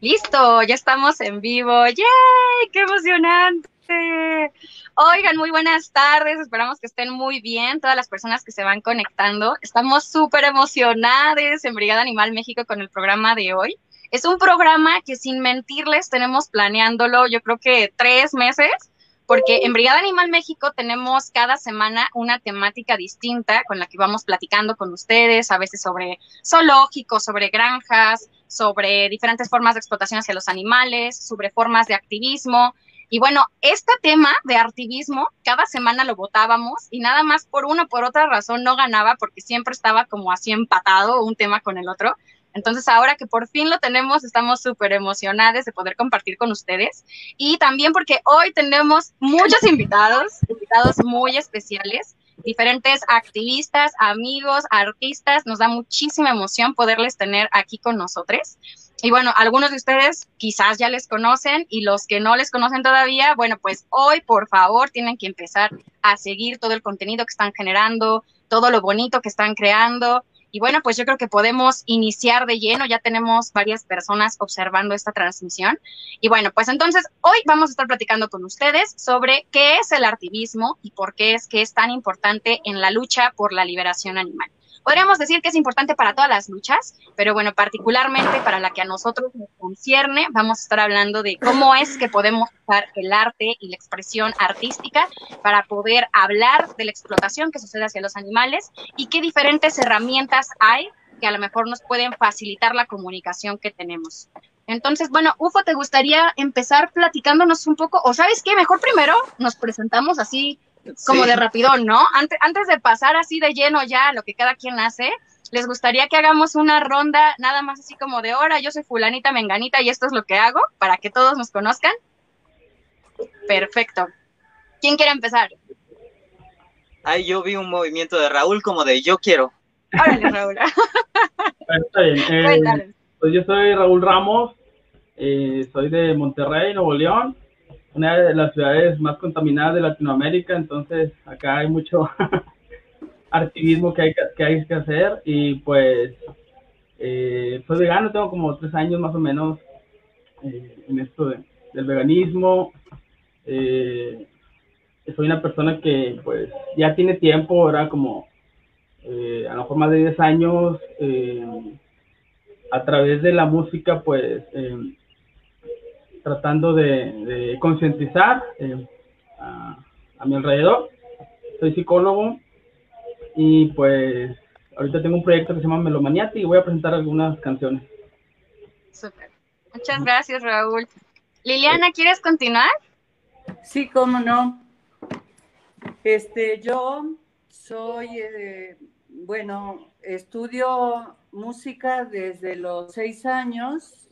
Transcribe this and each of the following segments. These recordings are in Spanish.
Listo, ya estamos en vivo. ¡Yay! ¡Qué emocionante! Oigan, muy buenas tardes. Esperamos que estén muy bien todas las personas que se van conectando. Estamos súper emocionadas en Brigada Animal México con el programa de hoy. Es un programa que sin mentirles tenemos planeándolo yo creo que tres meses porque en Brigada Animal México tenemos cada semana una temática distinta con la que vamos platicando con ustedes, a veces sobre zoológicos, sobre granjas, sobre diferentes formas de explotación hacia los animales, sobre formas de activismo. Y bueno, este tema de activismo, cada semana lo votábamos y nada más por una o por otra razón no ganaba porque siempre estaba como así empatado un tema con el otro. Entonces, ahora que por fin lo tenemos, estamos súper emocionados de poder compartir con ustedes. Y también porque hoy tenemos muchos invitados, invitados muy especiales, diferentes activistas, amigos, artistas. Nos da muchísima emoción poderles tener aquí con nosotros. Y bueno, algunos de ustedes quizás ya les conocen y los que no les conocen todavía, bueno, pues hoy por favor tienen que empezar a seguir todo el contenido que están generando, todo lo bonito que están creando. Y bueno, pues yo creo que podemos iniciar de lleno, ya tenemos varias personas observando esta transmisión. Y bueno, pues entonces hoy vamos a estar platicando con ustedes sobre qué es el activismo y por qué es que es tan importante en la lucha por la liberación animal. Podríamos decir que es importante para todas las luchas, pero bueno, particularmente para la que a nosotros nos concierne, vamos a estar hablando de cómo es que podemos usar el arte y la expresión artística para poder hablar de la explotación que sucede hacia los animales y qué diferentes herramientas hay que a lo mejor nos pueden facilitar la comunicación que tenemos. Entonces, bueno, Ufo, ¿te gustaría empezar platicándonos un poco? O sabes qué, mejor primero nos presentamos así como de rapidón, ¿no? Antes, antes de pasar así de lleno ya a lo que cada quien hace, les gustaría que hagamos una ronda nada más así como de hora, yo soy fulanita menganita y esto es lo que hago para que todos nos conozcan. Perfecto. ¿Quién quiere empezar? Ay, yo vi un movimiento de Raúl como de yo quiero. Órale, Raúl. Está bien. Eh, pues yo soy Raúl Ramos, eh, soy de Monterrey, Nuevo León una de las ciudades más contaminadas de Latinoamérica, entonces acá hay mucho activismo que hay que, hay que hacer y pues eh, soy vegano, tengo como tres años más o menos eh, en esto del veganismo. Eh, soy una persona que pues ya tiene tiempo, ahora como eh, a lo mejor más de 10 años a través de la música pues tratando de, concientizar eh, a, mi alrededor. Soy psicólogo y pues ahorita tengo un proyecto que se llama Melomaniati y voy a presentar algunas canciones. Súper. Muchas gracias, Raúl. Liliana, ¿quieres continuar? Sí, cómo no. Este, yo soy, eh, bueno, estudio música desde los seis años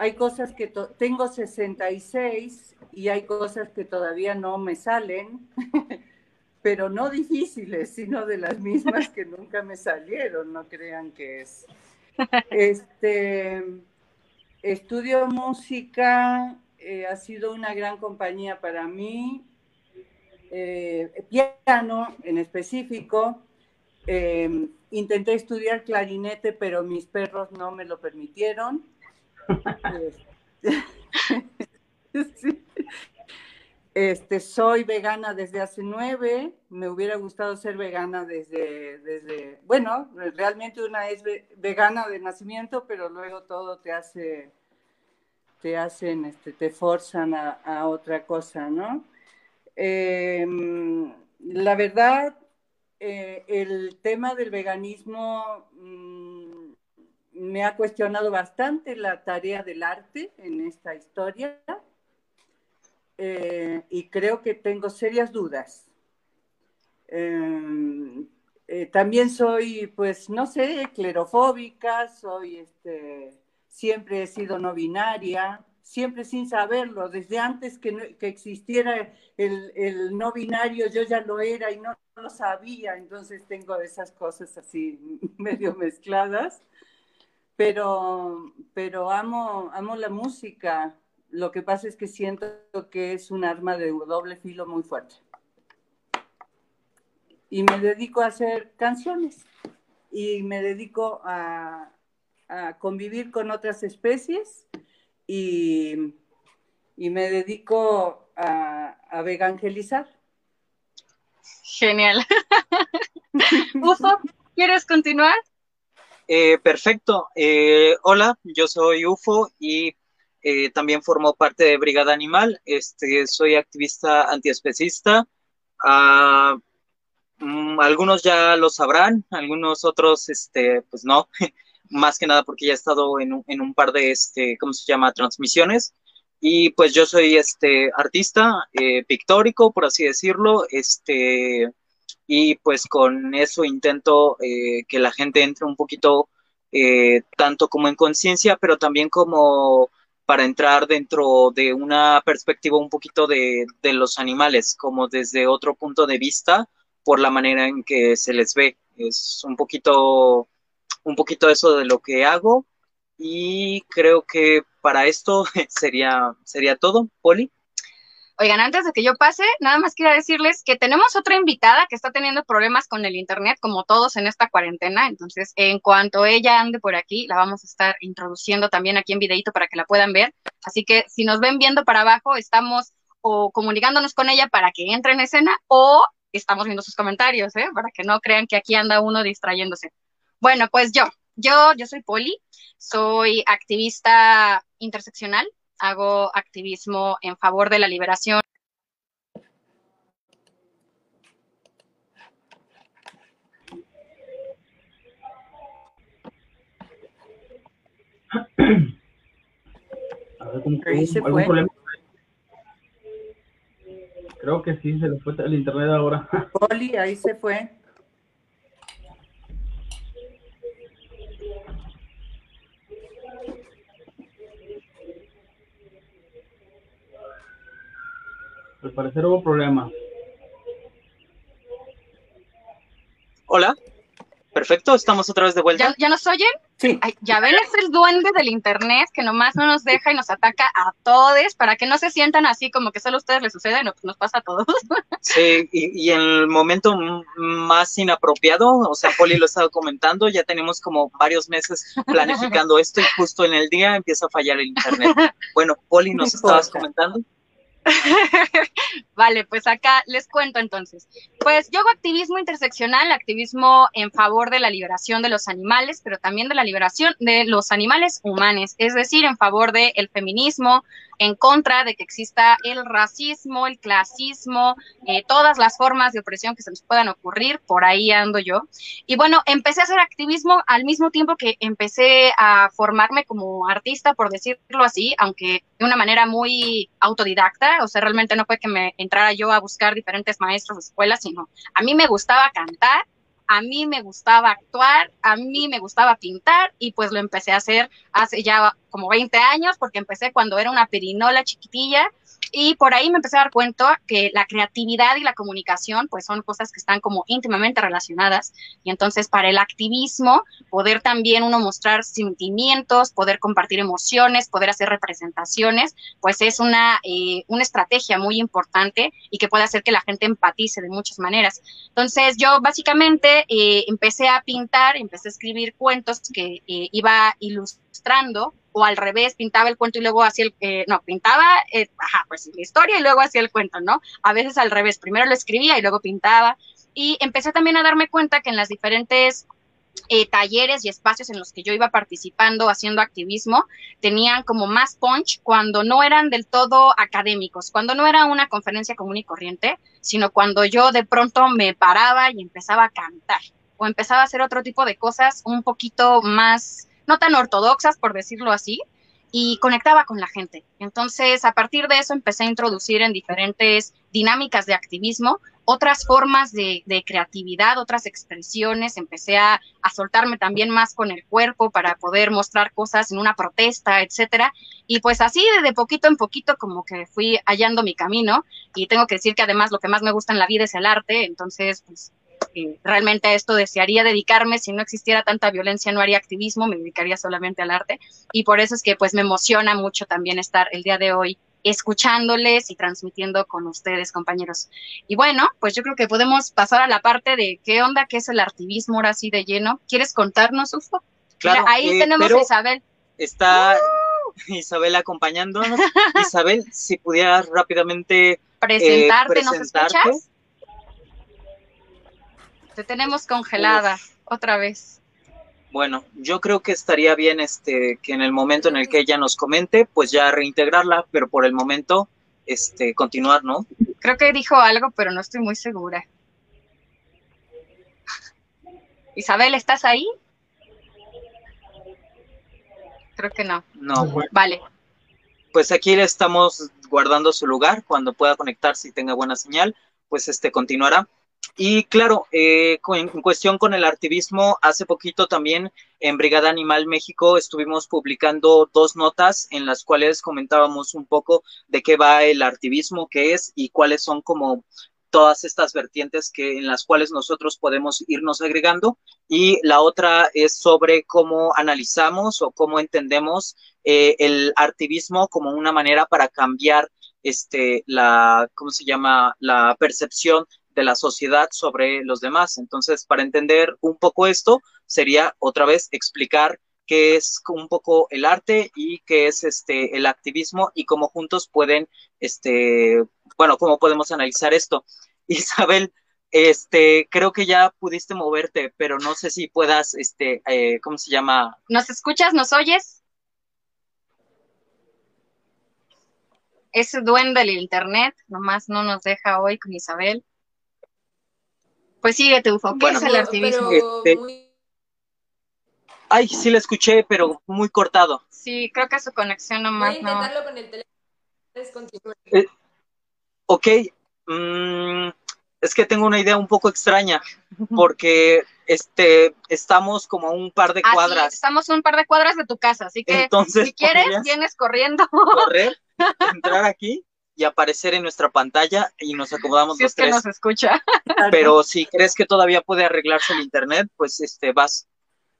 hay cosas que tengo 66 y hay cosas que todavía no me salen, pero no difíciles, sino de las mismas que nunca me salieron, no crean que es. Este, estudio música, eh, ha sido una gran compañía para mí, eh, piano en específico. Eh, intenté estudiar clarinete, pero mis perros no me lo permitieron. Este, soy vegana desde hace nueve, me hubiera gustado ser vegana desde, desde, bueno, realmente una es vegana de nacimiento, pero luego todo te hace, te hacen, este, te forzan a, otra cosa, ¿no? Em, la verdad, eh, el tema del veganismo... Mm, me ha cuestionado bastante la tarea del arte en esta historia eh, y creo que tengo serias dudas. Eh, eh, también soy, pues, no sé, clerofóbica, soy, este, siempre he sido no binaria, siempre sin saberlo, desde antes que, existiera el, el, no binario yo ya lo era y no lo sabía, entonces tengo esas cosas así medio mezcladas pero, pero amo, amo la música. Lo que pasa es que siento que es un arma de doble filo muy fuerte. Y me dedico a hacer canciones y me dedico a, convivir con otras especies y, me dedico a, a vegangelizar. Genial. Ufo, ¿quieres continuar? Eh, perfecto. Eh, hola, yo soy UFO y eh, también formo parte de Brigada Animal. Este, soy activista antiespecista. Mm, algunos ya lo sabrán, algunos otros, este, pues no. Más que nada porque ya he estado en un par de, este, ¿cómo se llama? Transmisiones. Y pues yo soy este artista pictórico, por así decirlo, este y pues con eso intento eh, que la gente entre un poquito eh, tanto como en conciencia, pero también como para entrar dentro de una perspectiva un poquito de, de, los animales, como desde otro punto de vista, por la manera en que se les ve. Es un poquito, un poquito eso de lo que hago y creo que para esto sería, sería todo, Poli. Oigan, antes de que yo pase, nada más quiero decirles que tenemos otra invitada que está teniendo problemas con el internet, como todos en esta cuarentena. Entonces, en cuanto ella ande por aquí, la vamos a estar introduciendo también aquí en videito para que la puedan ver. Así que si nos ven viendo para abajo, estamos o comunicándonos con ella para que entre en escena o estamos viendo sus comentarios, ¿eh? para que no crean que aquí anda uno distrayéndose. Bueno, pues yo, yo, yo soy Poli, soy activista interseccional, hago activismo en favor de la liberación. A ver, ¿cómo, Ahí se fue. Problema? Creo que sí, se le fue el internet ahora. Poli, ahí se fue. Al parecer hubo problema. Hola. Perfecto, estamos otra vez de vuelta. ¿Ya, nos oyen? Sí. ya ven, es el duende del internet que nomás no nos deja y nos ataca a todos para que no se sientan así como que solo a ustedes les sucede, no, pues nos pasa a todos. Sí, y, y, en el momento más inapropiado, o sea, Poli lo estaba comentando, ya tenemos como varios meses planificando esto y justo en el día empieza a fallar el internet. Bueno, Poli, ¿nos estabas comentando? vale, pues acá les cuento entonces. Pues yo hago activismo interseccional, activismo en favor de la liberación de los animales, pero también de la liberación de los animales humanos, es decir, en favor del el feminismo, en contra de que exista el racismo, el clasismo, eh, todas las formas de opresión que se nos puedan ocurrir, por ahí ando yo. Y bueno, empecé a hacer activismo al mismo tiempo que empecé a formarme como artista, por decirlo así, aunque de una manera muy autodidacta, o sea, realmente no fue que me entrara yo a buscar diferentes maestros de escuela, sino a mí me gustaba cantar a mí me gustaba actuar, a mí me gustaba pintar y pues lo empecé a hacer hace ya como 20 años porque empecé cuando era una perinola chiquitilla y por ahí me empecé a dar cuenta que la creatividad y la comunicación pues son cosas que están como íntimamente relacionadas y entonces para el activismo poder también uno mostrar sentimientos, poder compartir emociones, poder hacer representaciones, pues es una, eh, una estrategia muy importante y que puede hacer que la gente empatice de muchas maneras. Entonces yo básicamente eh, empecé a pintar, empecé a escribir cuentos que eh, iba ilustrando o al revés, pintaba el cuento y luego hacía el, eh, no, pintaba, eh, ajá, pues la historia y luego hacía el cuento, ¿no? A veces al revés, primero lo escribía y luego pintaba. Y empecé también a darme cuenta que en las diferentes eh, talleres y espacios en los que yo iba participando, haciendo activismo, tenían como más punch cuando no eran del todo académicos, cuando no era una conferencia común y corriente, sino cuando yo de pronto me paraba y empezaba a cantar o empezaba a hacer otro tipo de cosas un poquito más no tan ortodoxas, por decirlo así, y conectaba con la gente. Entonces, a partir de eso empecé a introducir en diferentes dinámicas de activismo otras formas de, creatividad, otras expresiones, empecé a, soltarme también más con el cuerpo para poder mostrar cosas en una protesta, etcétera. Y pues así de poquito en poquito como que fui hallando mi camino y tengo que decir que además lo que más me gusta en la vida es el arte, entonces pues realmente a esto desearía dedicarme, si no existiera tanta violencia no haría activismo, me dedicaría solamente al arte y por eso es que pues me emociona mucho también estar el día de hoy escuchándoles y transmitiendo con ustedes, compañeros. Y bueno, pues yo creo que podemos pasar a la parte de qué onda, qué es el activismo ahora sí de lleno. ¿Quieres contarnos, Ufo? Claro, ahí eh, tenemos a Isabel. Está Isabel acompañándonos. Isabel, si pudieras rápidamente Presentarte, ¿nos presentarte. escuchas? Te tenemos congelada otra vez. Bueno, yo creo que estaría bien este que en el momento en el que ella nos comente, pues ya reintegrarla, pero por el momento este continuar, ¿no? Creo que dijo algo, pero no estoy muy segura. Isabel, ¿estás ahí? Creo que no. No. Vale. Pues aquí le estamos guardando su lugar cuando pueda conectarse y tenga buena señal, pues este continuará. Y claro, eh, en cuestión con el activismo, hace poquito también en Brigada Animal México estuvimos publicando dos notas en las cuales comentábamos un poco de qué va el activismo, qué es y cuáles son como todas estas vertientes que en las cuales nosotros podemos irnos agregando. Y la otra es sobre cómo analizamos o cómo entendemos eh, el activismo como una manera para cambiar este la cómo se llama la percepción de la sociedad sobre los demás. Entonces, para entender un poco esto, sería otra vez explicar qué es un poco el arte y qué es este el activismo y cómo juntos pueden este bueno, cómo podemos analizar esto. Isabel, este, creo que ya pudiste moverte, pero no sé si puedas, este, eh, ¿cómo se llama? ¿Nos escuchas? ¿Nos oyes? Ese duende del internet, nomás no nos deja hoy con Isabel. Pues síguete, Ufo. ¿Qué Bueno, es el activismo? pero Este- muy- Ay, sí la escuché, pero muy cortado. Sí, creo que su conexión Voy a nomás no. intentarlo con el teléfono. Eh, Ok, mm, es que tengo una idea un poco extraña, porque este, estamos como a un par de cuadras. estamos a un par de cuadras de tu casa, así que Entonces, si quieres, vienes corriendo. correr, entrar aquí y aparecer en nuestra pantalla y nos acomodamos si los es que nos escucha. Pero si crees que todavía puede arreglarse el internet, pues este vas.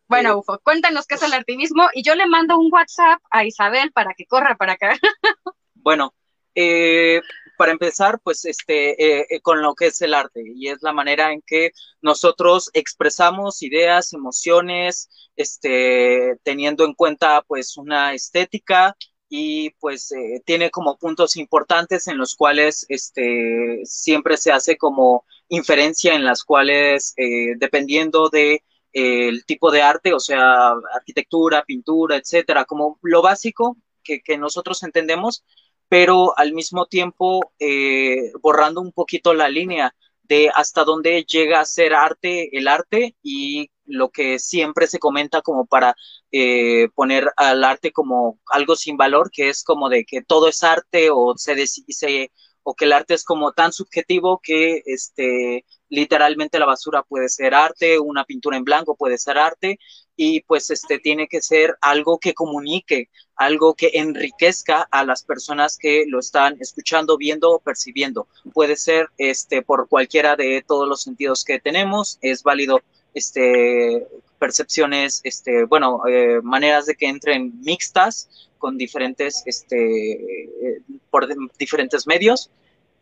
Bueno, Ufo, cuéntanos qué es el activismo y yo le mando un WhatsApp a Isabel para que corra para acá. Bueno, eh, para empezar, pues este, eh, eh, con lo que es el arte, y es la manera en que nosotros expresamos ideas, emociones, este, teniendo en cuenta pues una estética y pues eh, tiene como puntos importantes en los cuales este, siempre se hace como inferencia en las cuales eh, dependiendo de eh, el tipo de arte, o sea, arquitectura, pintura, etcétera, como lo básico que, que nosotros entendemos, pero al mismo tiempo eh, borrando un poquito la línea de hasta dónde llega a ser arte el arte y lo que siempre se comenta como para eh, poner al arte como algo sin valor, que es como de que todo es arte o se, se o que el arte es como tan subjetivo que este literalmente la basura puede ser arte, una pintura en blanco puede ser arte y pues este tiene que ser algo que comunique, algo que enriquezca a las personas que lo están escuchando, viendo o percibiendo. Puede ser este por cualquiera de todos los sentidos que tenemos, es válido este percepciones, este, bueno, eh, maneras de que entren mixtas con diferentes, este, eh, por diferentes medios.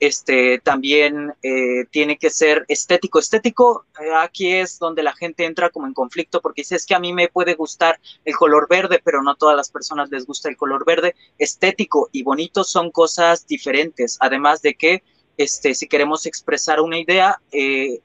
Este, también eh, tiene que ser estético. Estético, aquí es donde la gente entra como en conflicto porque dice, es que a mí me puede gustar el color verde, pero no todas las personas les gusta el color verde. Estético y bonito son cosas diferentes, además de que este, si queremos expresar una idea,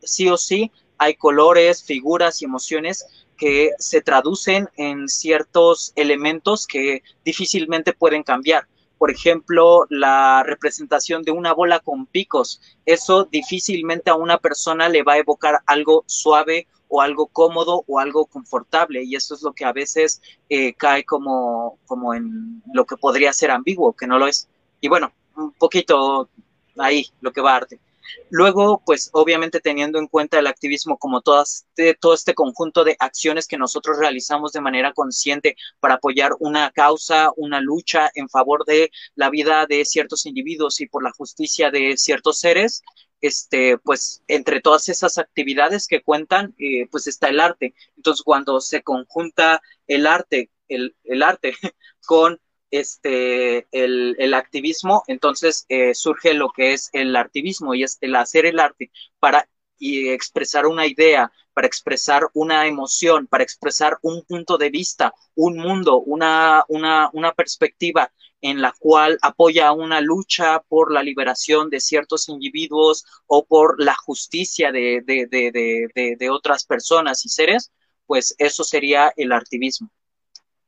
sí o sí hay colores, figuras y emociones que se traducen en ciertos elementos que difícilmente pueden cambiar. Por ejemplo, la representación de una bola con picos. Eso difícilmente a una persona le va a evocar algo suave o algo cómodo o algo confortable. Y eso es lo que a veces eh, cae como, como en lo que podría ser ambiguo, que no lo es. Y bueno, un poquito ahí lo que va a arte. Luego, pues obviamente teniendo en cuenta el activismo como todas, de, todo este conjunto de acciones que nosotros realizamos de manera consciente para apoyar una causa, una lucha en favor de la vida de ciertos individuos y por la justicia de ciertos seres, este, pues entre todas esas actividades que cuentan, eh, pues está el arte. Entonces, cuando se conjunta el arte, el, el arte con este, el, el activismo, entonces eh, surge lo que es el activismo y es el hacer el arte para y expresar una idea para expresar una emoción, para expresar un punto de vista, un mundo, una, una, una perspectiva en la cual apoya una lucha por la liberación de ciertos individuos o por la justicia de, de, de, de otras personas y seres, pues eso sería el activismo.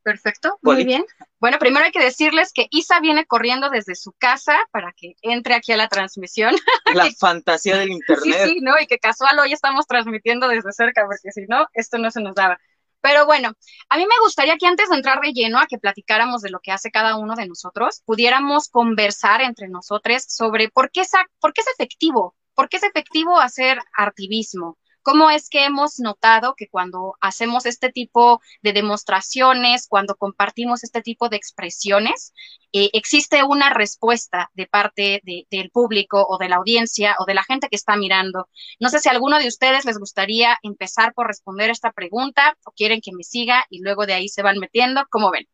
Perfecto, muy bien. Bueno, primero hay que decirles que Isa viene corriendo desde su casa para que entre aquí a la transmisión. La fantasía del internet. Sí, sí, ¿no? Y que casual hoy estamos transmitiendo desde cerca, porque si no, esto no se nos daba. Pero bueno, a mí me gustaría que antes de entrar de lleno a que platicáramos de lo que hace cada uno de nosotros, pudiéramos conversar entre nosotros sobre por qué, por qué es efectivo, por qué es efectivo hacer activismo, ¿Cómo es que hemos notado que cuando hacemos este tipo de demostraciones, cuando compartimos este tipo de expresiones, eh, existe una respuesta de parte del público o de la audiencia o de la gente que está mirando? No sé si a alguno de ustedes les gustaría empezar por responder esta pregunta o quieren que me siga y luego de ahí se van metiendo. ¿Cómo ven?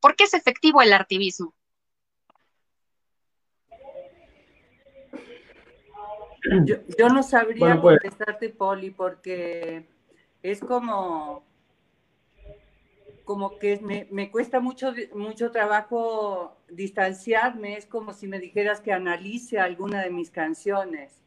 ¿Por qué es efectivo el artivismo? Yo, no sabría pues. contestarte, Poli, porque es como, como que me, cuesta mucho, mucho trabajo distanciarme. Es como si me dijeras que analice alguna de mis canciones.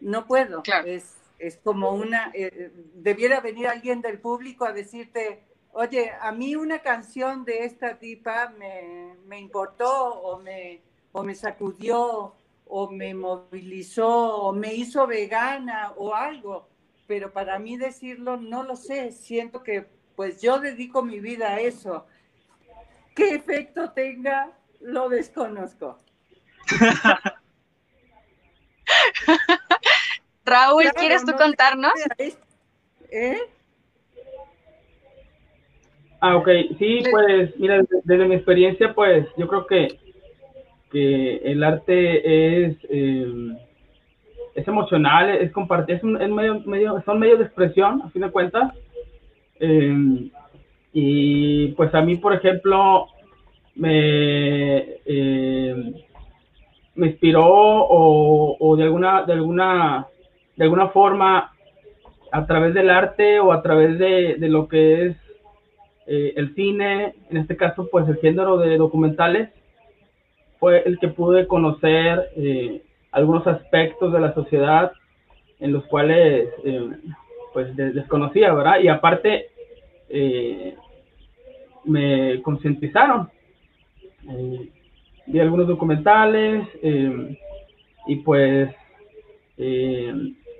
No puedo. Es, es como una. Eh, debiera venir alguien del público a decirte. Oye, a mí una canción de esta tipa me, me importó o me, o me sacudió o me movilizó o me hizo vegana o algo, pero para mí decirlo no lo sé, siento que pues yo dedico mi vida a eso. ¿Qué efecto tenga? Lo desconozco. Raúl, ¿quieres tú contarnos? ¿Eh? Ah, ok, sí, pues mira, desde mi experiencia, pues yo creo que que el arte es, eh, es emocional, es compartir, es, un, medio, medio, son medios de expresión, a fin de cuentas. Eh, y pues a mí, por ejemplo, me, eh, me inspiró o, o, de alguna, de alguna, de alguna forma a través del arte o a través de, de lo que es el cine, en este caso pues el género de documentales, fue el que pude conocer eh, algunos aspectos de la sociedad en los cuales eh, pues desconocía, ¿verdad? Y aparte eh, me concientizaron. vi algunos documentales y pues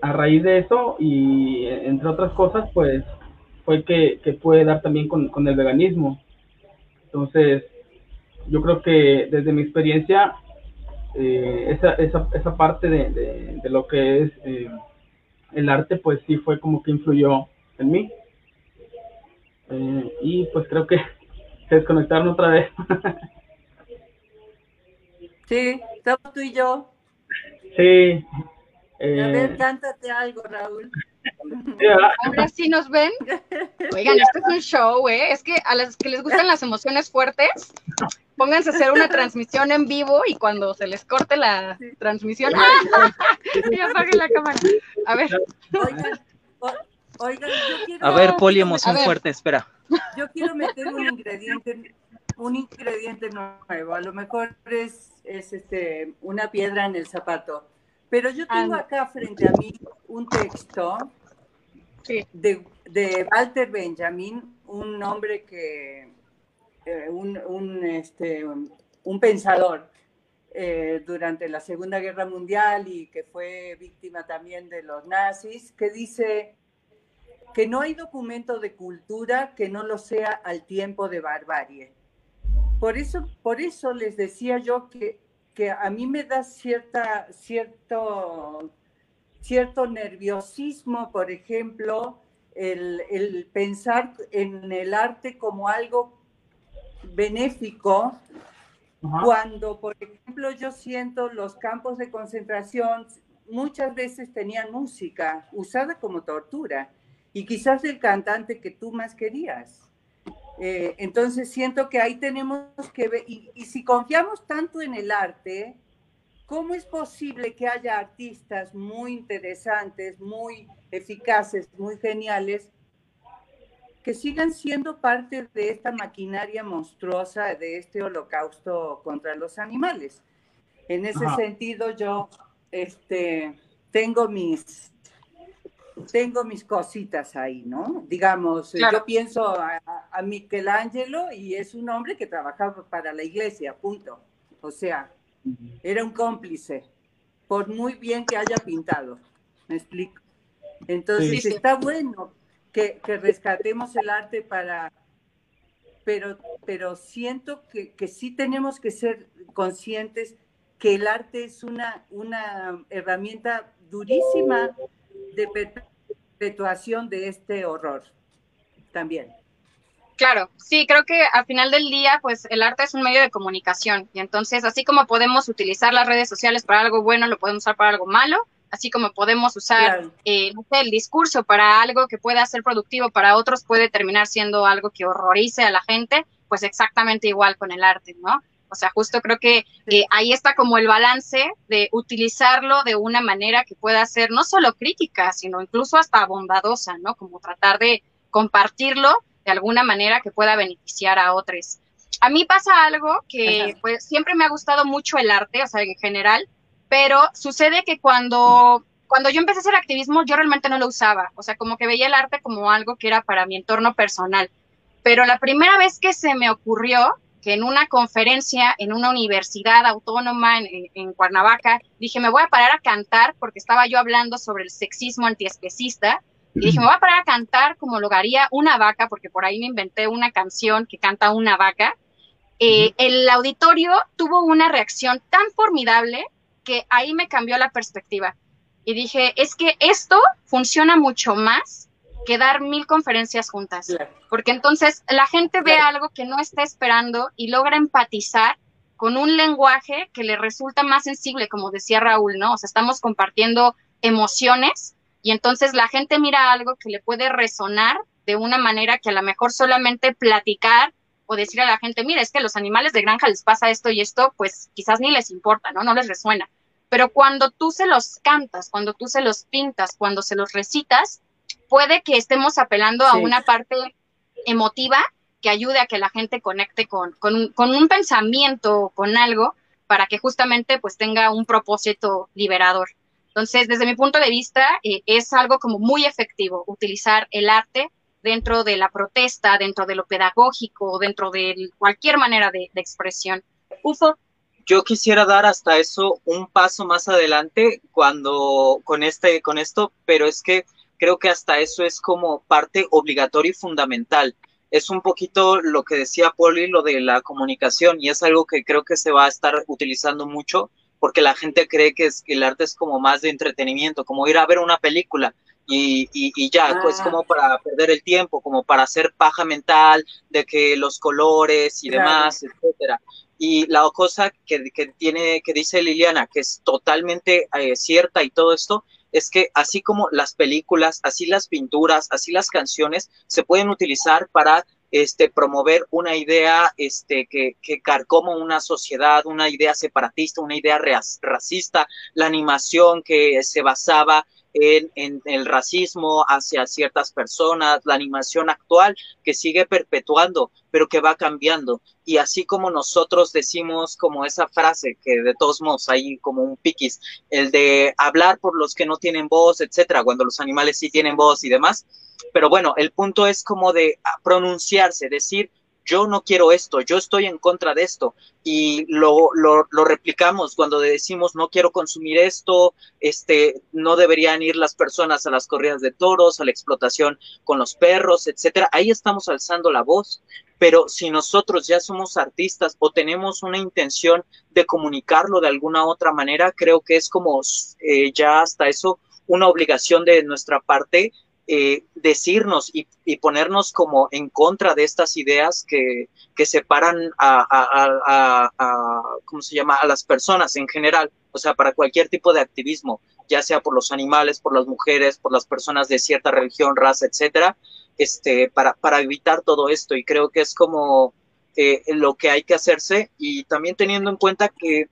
a raíz de eso y entre otras cosas pues fue que, que pude dar también con, con el veganismo. Entonces, yo creo que desde mi experiencia, eh, esa, esa, esa, parte de, de, lo que es eh, el arte, pues sí fue como que influyó en mí. Eh, y pues creo que se desconectaron otra vez. sí, estamos tú y yo. Sí. A ver, cántate algo, Raúl. Ahora sí nos ven. Oigan, esto es un show, ¿eh? Es que a las que les gustan las emociones fuertes, pónganse a hacer una transmisión en vivo y cuando se les corte la transmisión, ¡ah! y apaguen la cámara. A ver. Oigan, yo quiero... A ver, poli emoción fuerte, espera. Yo quiero meter un ingrediente, un ingrediente nuevo. A lo mejor es, es este, una piedra en el zapato. Pero yo tengo acá frente a mí un texto de, de Walter Benjamin, un hombre que eh, un, este, un, pensador eh, durante la Segunda Guerra Mundial y que fue víctima también de los nazis, que dice que no hay documento de cultura que no lo sea al tiempo de barbarie. Por eso, por eso les decía yo que, que a mí me da cierta, cierto, cierto nerviosismo, por ejemplo, el, el, pensar en el arte como algo benéfico cuando, por ejemplo, yo siento los campos de concentración muchas veces tenían música usada como tortura y quizás el cantante que tú más querías. Eh, entonces siento que ahí tenemos que ver, y, si confiamos tanto en el arte, ¿cómo es posible que haya artistas muy interesantes, muy eficaces, muy geniales, que sigan siendo parte de esta maquinaria monstruosa, de este holocausto contra los animales? En ese sentido, yo este, tengo mis tengo mis cositas ahí, ¿no? Digamos, yo pienso a, a, Michelangelo y es un hombre que trabajaba para la iglesia, punto. O sea, era un cómplice, por muy bien que haya pintado, me explico. Entonces, está bueno que, que, rescatemos el arte para, pero, pero siento que, que sí tenemos que ser conscientes que el arte es una, una herramienta durísima de perpetuación de este horror también. Claro, sí, creo que al final del día, pues el arte es un medio de comunicación y entonces así como podemos utilizar las redes sociales para algo bueno, lo podemos usar para algo malo, así como podemos usar eh, el discurso para algo que pueda ser productivo para otros, puede terminar siendo algo que horrorice a la gente, pues exactamente igual con el arte, ¿no? O sea, justo creo que eh, ahí está como el balance de utilizarlo de una manera que pueda ser no solo crítica, sino incluso hasta bondadosa, ¿no? Como tratar de compartirlo de alguna manera que pueda beneficiar a otros. A mí pasa algo que pues siempre me ha gustado mucho el arte, o sea, en general, pero sucede que cuando, cuando yo empecé a hacer activismo, yo realmente no lo usaba, o sea, como que veía el arte como algo que era para mi entorno personal. Pero la primera vez que se me ocurrió, que en una conferencia en una universidad autónoma en, Cuernavaca, dije, me voy a parar a cantar porque estaba yo hablando sobre el sexismo antiespecista. Y dije, me voy a parar a cantar como lo haría una vaca, porque por ahí me inventé una canción que canta una vaca. Eh, el auditorio tuvo una reacción tan formidable que ahí me cambió la perspectiva. Y dije, es que esto funciona mucho más que dar mil conferencias juntas, porque entonces la gente ve algo que no está esperando y logra empatizar con un lenguaje que le resulta más sensible, como decía Raúl, ¿no? O sea, estamos compartiendo emociones y entonces la gente mira algo que le puede resonar de una manera que a lo mejor solamente platicar o decir a la gente, mira, es que a los animales de granja les pasa esto y esto, pues quizás ni les importa, ¿no? No les resuena. Pero cuando tú se los cantas, cuando tú se los pintas, cuando se los recitas, puede que estemos apelando a una parte emotiva que ayude a que la gente conecte con, con, con, un pensamiento, con algo, para que justamente pues tenga un propósito liberador. Entonces, desde mi punto de vista, eh, es algo como muy efectivo utilizar el arte dentro de la protesta, dentro de lo pedagógico, dentro de cualquier manera de, de expresión. Ufo. Yo quisiera dar hasta eso un paso más adelante cuando con este, con esto, pero es que creo que hasta eso es como parte obligatoria y fundamental. Es un poquito lo que decía Poli, lo de la comunicación, y es algo que creo que se va a estar utilizando mucho porque la gente cree que, es, el arte es como más de entretenimiento, como ir a ver una película y, y, ya, es pues, ah. como para perder el tiempo, como para hacer paja mental de que los colores y demás, etcétera. Y la cosa que, que, tiene, que dice Liliana, que es totalmente eh, cierta y todo esto, es que así como las películas, así las pinturas, así las canciones se pueden utilizar para este, promover una idea este, que, que carcoma una sociedad, una idea separatista, una idea racista, la animación que se basaba en, el racismo hacia ciertas personas, la animación actual que sigue perpetuando, pero que va cambiando. Y así como nosotros decimos como esa frase que de todos modos hay como un piquis, el de hablar por los que no tienen voz, etcétera, cuando los animales sí tienen voz y demás. Pero bueno, el punto es como de pronunciarse, decir, yo no quiero esto, yo estoy en contra de esto. Y lo, lo, lo, replicamos cuando decimos no quiero consumir esto, este, no deberían ir las personas a las corridas de toros, a la explotación con los perros, etcétera. Ahí estamos alzando la voz. Pero si nosotros ya somos artistas o tenemos una intención de comunicarlo de alguna otra manera, creo que es como eh, ya hasta eso una obligación de nuestra parte eh, decirnos y, ponernos como en contra de estas ideas que, que separan a, ¿cómo se llama?, a las personas en general, o sea, para cualquier tipo de activismo, ya sea por los animales, por las mujeres, por las personas de cierta religión, raza, etcétera, este, para, para evitar todo esto. Y creo que es como eh, lo que hay que hacerse y también teniendo en cuenta que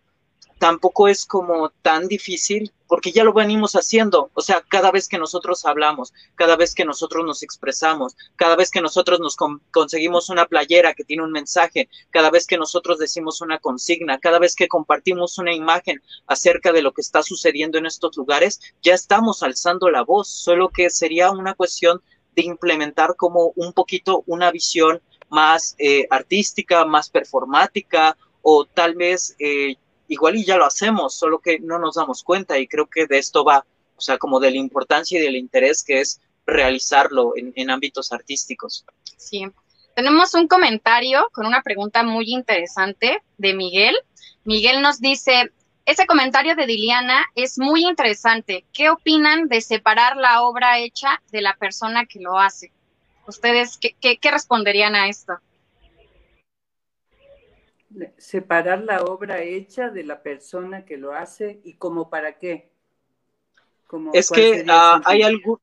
tampoco es como tan difícil porque ya lo venimos haciendo. O sea, cada vez que nosotros hablamos, cada vez que nosotros nos expresamos, cada vez que nosotros nos conseguimos una playera que tiene un mensaje, cada vez que nosotros decimos una consigna, cada vez que compartimos una imagen acerca de lo que está sucediendo en estos lugares, ya estamos alzando la voz, solo que sería una cuestión de implementar como un poquito una visión más eh, artística, más performática o tal vez eh, igual y ya lo hacemos, solo que no nos damos cuenta y creo que de esto va, o sea, como de la importancia y del interés que es realizarlo en, ámbitos artísticos. Sí, tenemos un comentario con una pregunta muy interesante de Miguel. Miguel nos dice, ese comentario de Diliana es muy interesante. ¿Qué opinan de separar la obra hecha de la persona que lo hace? ¿Ustedes qué, qué responderían a esto? Separar la obra hecha de la persona que lo hace y como para qué. es que ah, hay algo,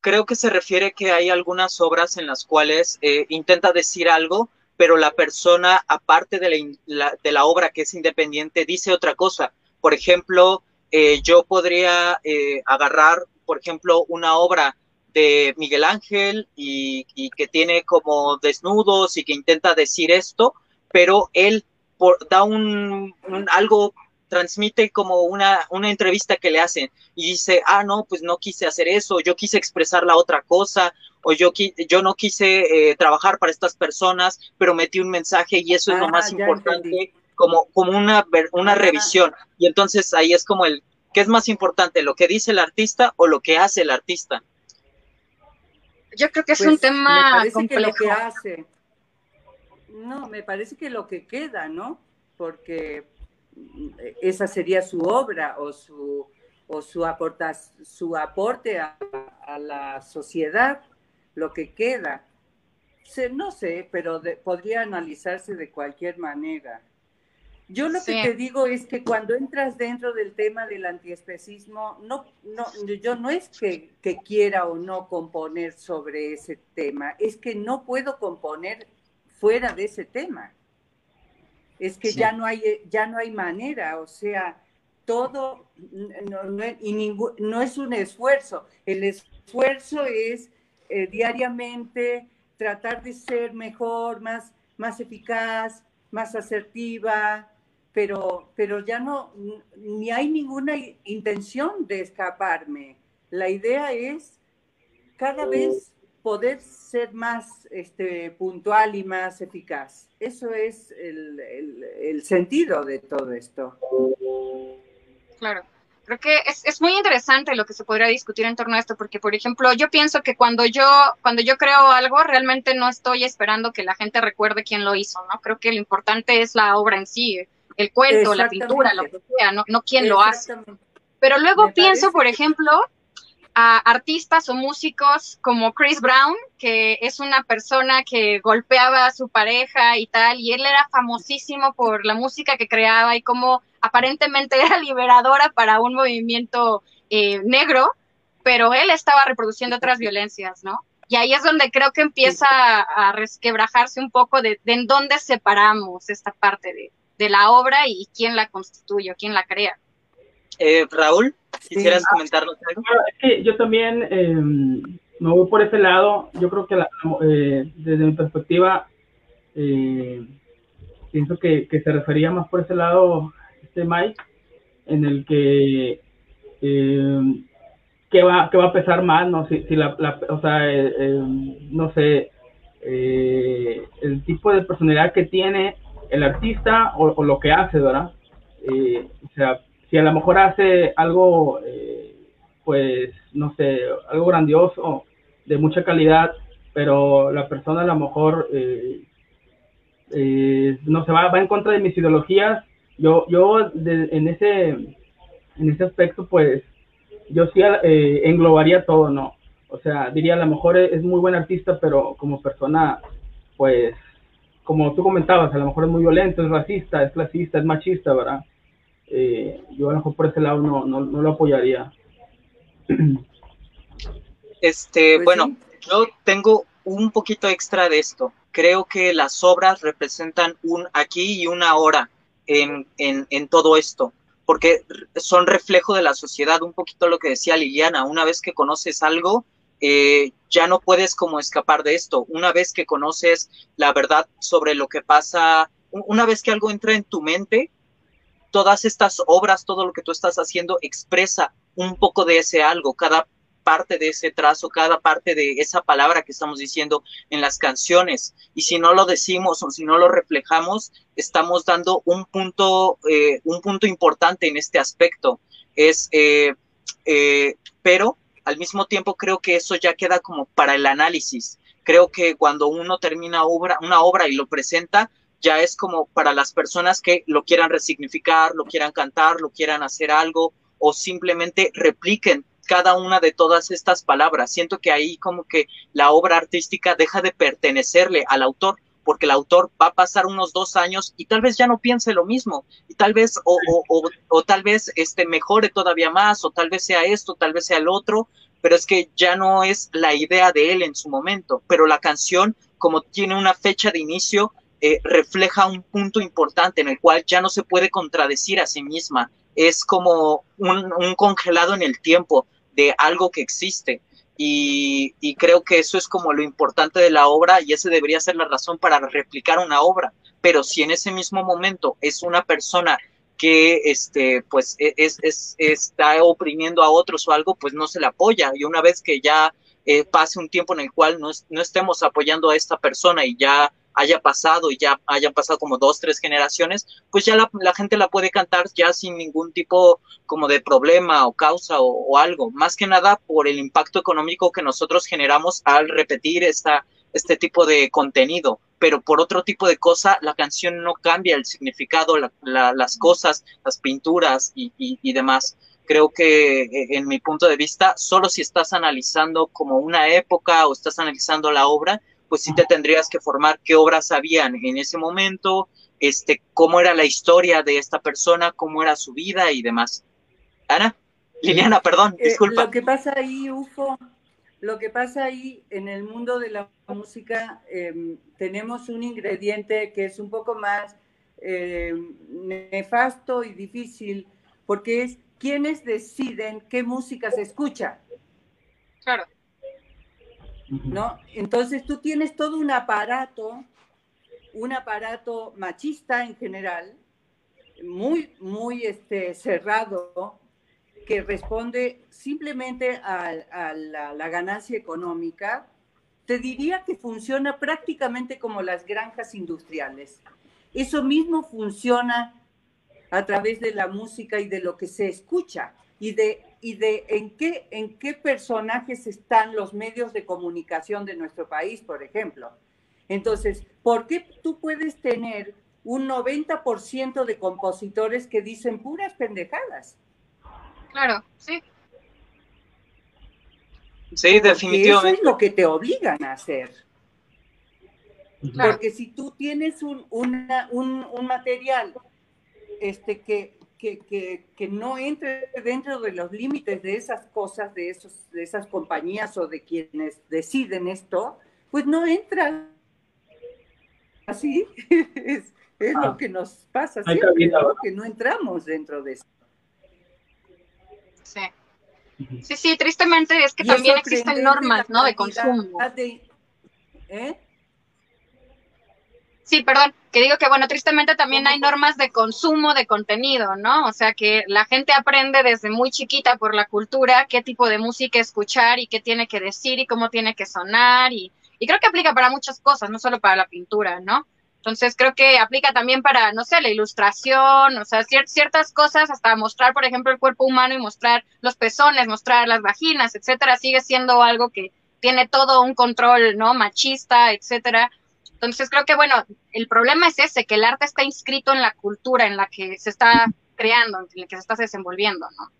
creo que se refiere que hay algunas obras en las cuales eh, intenta decir algo, pero la persona, aparte de la, de la, obra que es independiente, dice otra cosa. Por ejemplo, eh, yo podría eh, agarrar, por ejemplo, una obra de Miguel Ángel y, y que tiene como desnudos y que intenta decir esto, pero él da un, algo, transmite como una, una entrevista que le hacen y dice, ah, no, pues no quise hacer eso, yo quise expresar la otra cosa, o yo, yo no quise eh, trabajar para estas personas, pero metí un mensaje y eso es lo ah, más importante, como, como una, una revisión. Y entonces ahí es como el, ¿qué es más importante, lo que dice el artista o lo que hace el artista? Yo creo que es un pues, tema complejo. Que hace no, me parece que lo que queda, ¿no? Porque esa sería su obra o su, o su, aporta, su aporte a, la sociedad, lo que queda. no sé, pero podría analizarse de cualquier manera. Yo lo que te digo es que cuando entras dentro del tema del antiespecismo, no, no, yo no es que, que quiera o no componer sobre ese tema, es que no puedo componer fuera de ese tema. Es que ya, no hay, ya no hay manera, o sea, todo no, y no es un esfuerzo. El esfuerzo es eh, diariamente tratar de ser mejor, más, más eficaz, más asertiva, pero, pero ya no, ni hay ninguna intención de escaparme. La idea es cada vez poder ser más este, puntual y más eficaz. Eso es el, sentido de todo esto. Claro. Creo que es, muy interesante lo que se podría discutir en torno a esto, porque, por ejemplo, yo pienso que cuando yo, cuando yo creo algo, realmente no estoy esperando que la gente recuerde quién lo hizo, ¿no? Creo que lo importante es la obra en sí, el cuento, la pintura, lo que sea, no, no quién lo hace. Pero luego pienso, por ejemplo, artistas o músicos como Chris Brown, que es una persona que golpeaba a su pareja y tal, y él era famosísimo por la música que creaba y como aparentemente era liberadora para un movimiento eh, negro, pero él estaba reproduciendo otras violencias, ¿no? Y ahí es donde creo que empieza a, resquebrajarse un poco de, en dónde separamos esta parte de, de la obra y quién la constituye o quién la crea. Eh, Raúl, ¿quisieras comentarnos algo? yo también em, me voy por ese lado. Yo creo que eh, desde mi perspectiva, eh, pienso que, se refería más por ese lado este Mike, en el que em, que va, que va a pesar más, ¿no? Si, la, o sea, em, no sé, el tipo de personalidad que tiene el artista o, o lo que hace, ¿verdad? o sea, si a lo mejor hace algo, eh, pues, no sé, algo grandioso, de mucha calidad, pero la persona a lo mejor, eh, eh, no se va, va en contra de mis ideologías, yo, yo en, ese, en ese aspecto, pues, yo sí englobaría todo, ¿no? O sea, diría, a lo mejor es muy buen artista, pero como persona, pues, como tú comentabas, a lo mejor es muy violento, es racista, es clasista, es machista, ¿verdad? Eh, yo a lo mejor por ese lado no, no, lo apoyaría. Este, pues bueno, yo tengo un poquito extra de esto. Creo que las obras representan un aquí y una ahora en, en, en todo esto. porque son reflejo de la sociedad, un poquito lo que decía Liliana, una vez que conoces algo, eh, ya no puedes como escapar de esto. Una vez que conoces la verdad sobre lo que pasa, una vez que algo entra en tu mente, todas estas obras, todo lo que tú estás haciendo expresa un poco de ese algo, cada parte de ese trazo, cada parte de esa palabra que estamos diciendo en las canciones. Y si no lo decimos o si no lo reflejamos, estamos dando un punto, eh, un punto importante en este aspecto. Es, eh, pero al mismo tiempo creo que eso ya queda como para el análisis. Creo que cuando uno termina obra, una obra y lo presenta, ya es como para las personas que lo quieran resignificar, lo quieran cantar, lo quieran hacer algo o simplemente repliquen cada una de todas estas palabras. Siento que ahí como que la obra artística deja de pertenecerle al autor, porque el autor va a pasar unos dos años y tal vez ya no piense lo mismo, y tal vez, o, o, o, tal vez este, mejore todavía más, o tal vez sea esto, tal vez sea el otro, pero es que ya no es la idea de él en su momento, pero la canción, como tiene una fecha de inicio, eh, refleja un punto importante en el cual ya no se puede contradecir a sí misma, es como un, congelado en el tiempo de algo que existe. Y, creo que eso es como lo importante de la obra y ese debería ser la razón para replicar una obra. Pero si en ese mismo momento es una persona que este, pues e, es, está oprimiendo a otros o algo, pues no se le apoya. Y una vez que ya eh, pase un tiempo en el cual no, estemos apoyando a esta persona y ya haya pasado y ya hayan pasado como dos, tres generaciones, pues ya la, gente la puede cantar ya sin ningún tipo como de problema o causa o, algo. Más que nada por el impacto económico que nosotros generamos al repetir esta, este tipo de contenido pero por otro tipo de cosa la canción no cambia el significado, las cosas, las pinturas y, demás. Creo que eh, en mi punto de vista, solo si estás analizando como una época o estás analizando la obra, pues sí te tendrías que formar qué obras habían en ese momento, este, cómo era la historia de esta persona, cómo era su vida y demás. Ana, Liliana, perdón, eh, disculpa. lo que pasa ahí, Ufo, lo que pasa ahí en el mundo de la música, eh, tenemos un ingrediente que es un poco más eh, nefasto y difícil, porque es quienes deciden qué música se escucha. Claro. ¿No? Entonces tú tienes todo un aparato, un aparato machista en general, muy, muy este, cerrado, que responde simplemente a, a la, la, ganancia económica, te diría que funciona prácticamente como las granjas industriales. Eso mismo funciona a través de la música y de lo que se escucha y de, y de en, qué, en qué personajes están los medios de comunicación de nuestro país, por ejemplo. Entonces, ¿por qué tú puedes tener un 90% de compositores que dicen puras pendejadas? Claro, sí. Sí, definitivamente. Eso es lo que te obligan a hacer. Claro. Porque si tú tienes un, una, un, un material este, que, que, que, que, no entre dentro de los límites de esas cosas, de, esos, de esas compañías o de quienes deciden esto, pues no entra. Así es, es ah. lo que nos pasa siempre, ¿no? que no entramos dentro de eso. Sí. Sí, sí, tristemente es que y también existen normas, ¿no? De consumo. De, ¿eh? Sí, perdón, que digo que bueno, tristemente también hay normas de consumo de contenido, ¿no? O sea que la gente aprende desde muy chiquita por la cultura qué tipo de música escuchar y qué tiene que decir y cómo tiene que sonar y, y creo que aplica para muchas cosas, no solo para la pintura, ¿no? Entonces creo que aplica también para, no sé, la ilustración, o sea, cier ciertas cosas, hasta mostrar, por ejemplo, el cuerpo humano y mostrar los pezones, mostrar las vaginas, etcétera, sigue siendo algo que tiene todo un control, ¿no? Machista, etcétera. Entonces creo que, bueno, el problema es ese, que el arte está inscrito en la cultura en la que se está creando, en la que se está desenvolviendo, ¿no?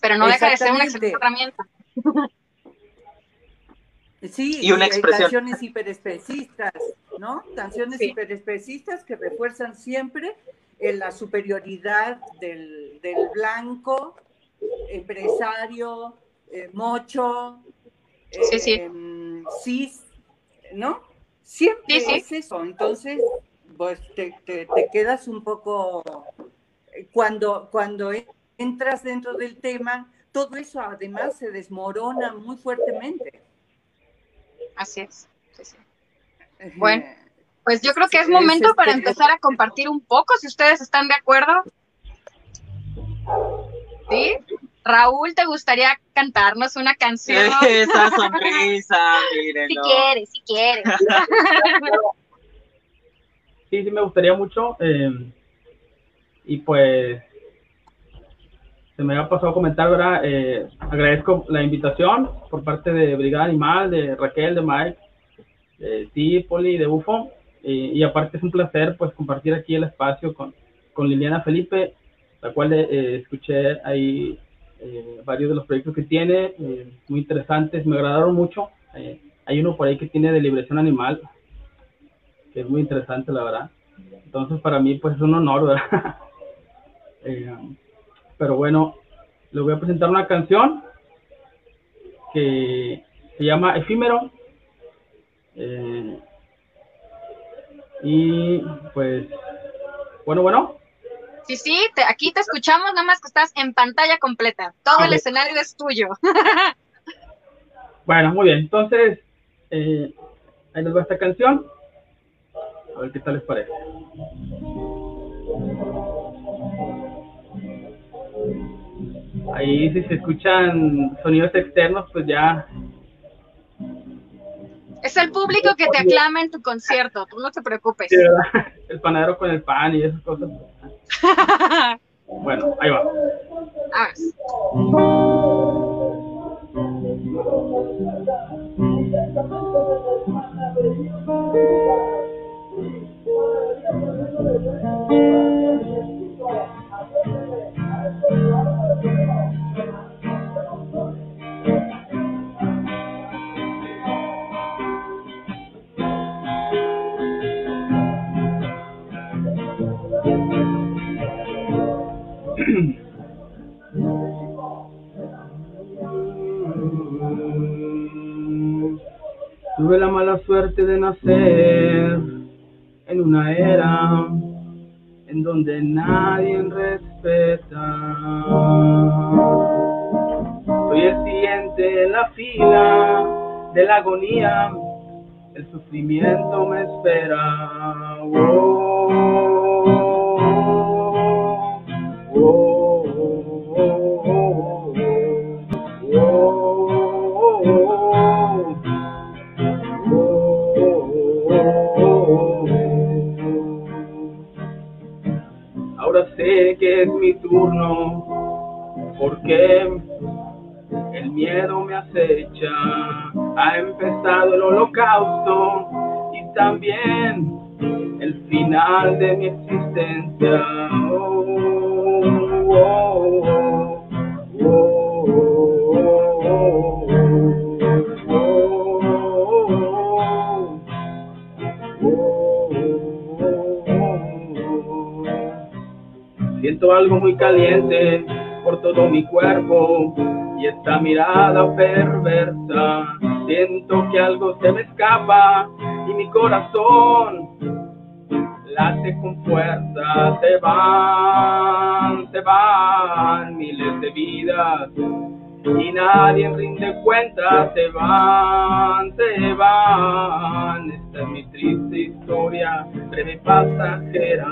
Pero no deja de ser una excelente herramienta. Sí, y, una expresión. canciones hiperespecistas, ¿no? Canciones sí. hiperespecistas que refuerzan siempre en la superioridad del, del blanco, empresario, eh, mocho, sí, sí. Eh, cis, ¿no? Siempre sí, es eso. Entonces, pues te, te, te, quedas un poco cuando, cuando entras dentro del tema, todo eso además se desmorona muy fuertemente. Así es. Bueno, pues yo creo que es momento para empezar a compartir un poco, si ustedes están de acuerdo. ¿Sí? Raúl, ¿te gustaría cantarnos una canción? Esa sonrisa, mírenlo. Si quieres, si quieres. Sí, sí, me gustaría mucho. Eh, y pues, se me ha pasado a comentar, ¿verdad? Eh, agradezco la invitación por parte de Brigada Animal, de Raquel, de Mike, de ti, Poli, de UFO. y aparte es un placer, pues, compartir aquí el espacio con, con Liliana Felipe, la cual eh, escuché ahí eh, varios de los proyectos que tiene, eh, muy interesantes, me agradaron mucho. Eh, hay uno por ahí que tiene de liberación animal, que es muy interesante, la verdad. Entonces, para mí, pues es un honor, ¿verdad? pero bueno, les voy a presentar una canción que se llama Efímero. y pues, bueno, bueno. Sí, sí, aquí te escuchamos, nada más que estás en pantalla completa. Todo el escenario es tuyo. bueno, muy bien. Entonces, eh, ahí nos va esta canción. A ver qué tal les parece. Ahí si se escuchan sonidos externos, pues ya... Es el público que te aclama en tu concierto, tú no te preocupes. el panadero con el pan y esas cosas. bueno, ahí va. Tuve la mala suerte de nacer en una era en donde nadie respeta. Soy el siguiente en la fila de la agonía, el sufrimiento me espera. Ahora sé que es mi turno, porque el miedo me acecha. Ha empezado el holocausto y también el final de mi existencia. Siento algo muy caliente por todo mi cuerpo y esta mirada perversa. Siento que algo se me escapa y mi corazón late con fuerza. Se van, se van miles de vidas y nadie rinde cuenta. Se van, se van. Esta es mi triste historia, breve pasajera.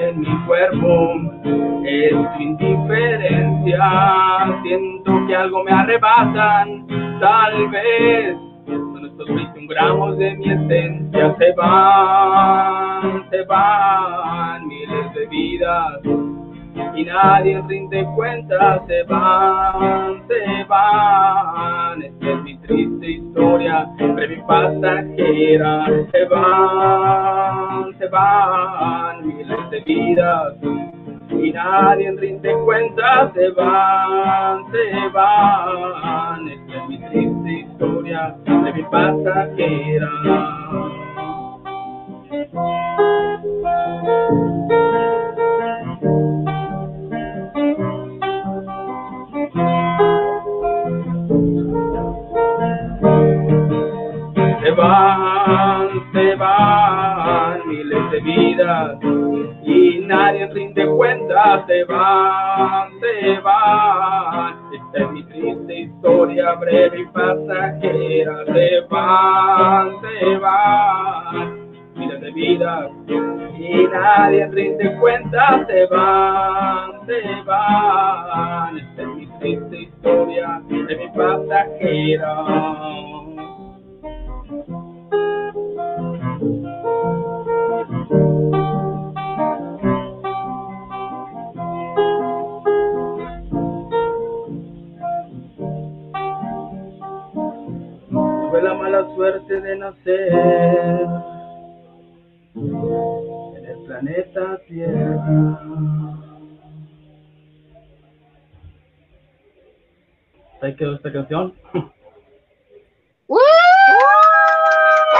En mi cuerpo, es tu indiferencia. Siento que algo me arrebatan, tal vez son estos 21 gramos de mi esencia. Se van, se van miles de vidas y nadie rinde cuenta, se van, se van. Esta es mi triste historia, breve pasajera. Se van, se van miles de vidas y nadie rinde cuenta, se van, se van. Esta es mi triste historia, breve pasajera. Van, se van miles de vidas y nadie rinde cuenta, se van, se van. Esta es mi triste historia, breve y pasajera, se van, se van miles de vidas y nadie rinde cuenta, se van, se van. Esta es mi triste historia de mi pasajera. Tuve la mala suerte de nacer en el planeta Tierra. Ahí quedó esta canción.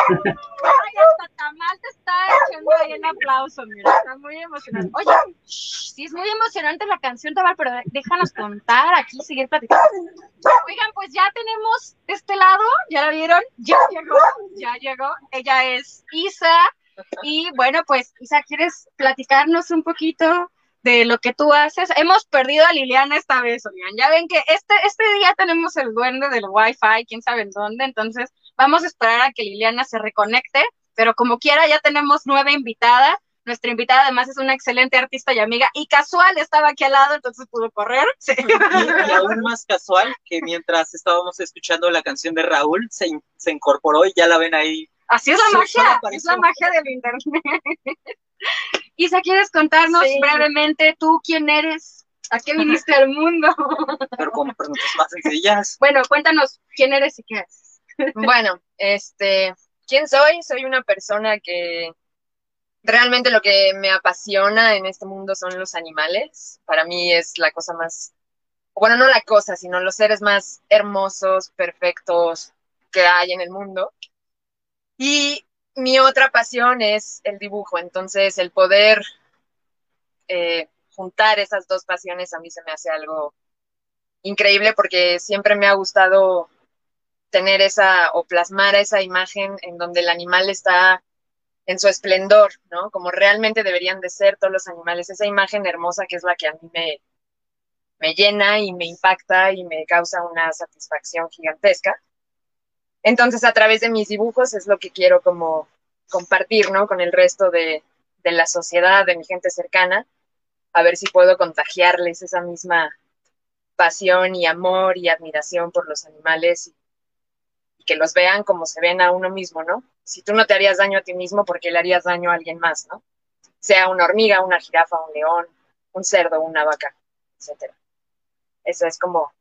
Ay, hasta Tamal te está echando ahí el aplauso, mira, está muy emocionante. Oye, sí es muy emocionante la canción, Tamal, pero déjanos contar aquí, seguir platicando. Oigan, pues ya tenemos de este lado, ¿ya la vieron? Ya llegó, ya llegó. Ella es Isa. Y bueno, pues Isa, ¿quieres platicarnos un poquito de lo que tú haces? Hemos perdido a Liliana esta vez, oigan. Ya ven que este, este día tenemos el duende del Wi-Fi, quién sabe en dónde, entonces vamos a esperar a que Liliana se reconecte, pero como quiera ya tenemos nueva invitada. Nuestra invitada además es una excelente artista y amiga y casual estaba aquí al lado, entonces pudo correr. Sí. Y, y aún más casual que mientras estábamos escuchando la canción de Raúl, se, in- se incorporó y ya la ven ahí. Así es la Sí, magia, es la magia del internet. Isa, ¿quieres contarnos Sí. brevemente tú quién eres? ¿A qué viniste al mundo? pero con preguntas más sencillas. Bueno, cuéntanos quién eres y qué haces. Bueno, este, ¿quién soy? Soy una persona que realmente lo que me apasiona en este mundo son los animales. Para mí es la cosa más, bueno, no la cosa, sino los seres más hermosos, perfectos que hay en el mundo. Y mi otra pasión es el dibujo, entonces el poder eh, juntar esas dos pasiones a mí se me hace algo increíble porque siempre me ha gustado tener esa o plasmar esa imagen en donde el animal está en su esplendor, ¿no? Como realmente deberían de ser todos los animales, esa imagen hermosa que es la que a mí me, me llena y me impacta y me causa una satisfacción gigantesca. Entonces, a través de mis dibujos es lo que quiero como compartir, ¿no? Con el resto de, de la sociedad, de mi gente cercana, a ver si puedo contagiarles esa misma pasión y amor y admiración por los animales que los vean como se ven a uno mismo, ¿no? Si tú no te harías daño a ti mismo, ¿por qué le harías daño a alguien más, ¿no? Sea una hormiga, una jirafa, un león, un cerdo, una vaca, etcétera. Esa es como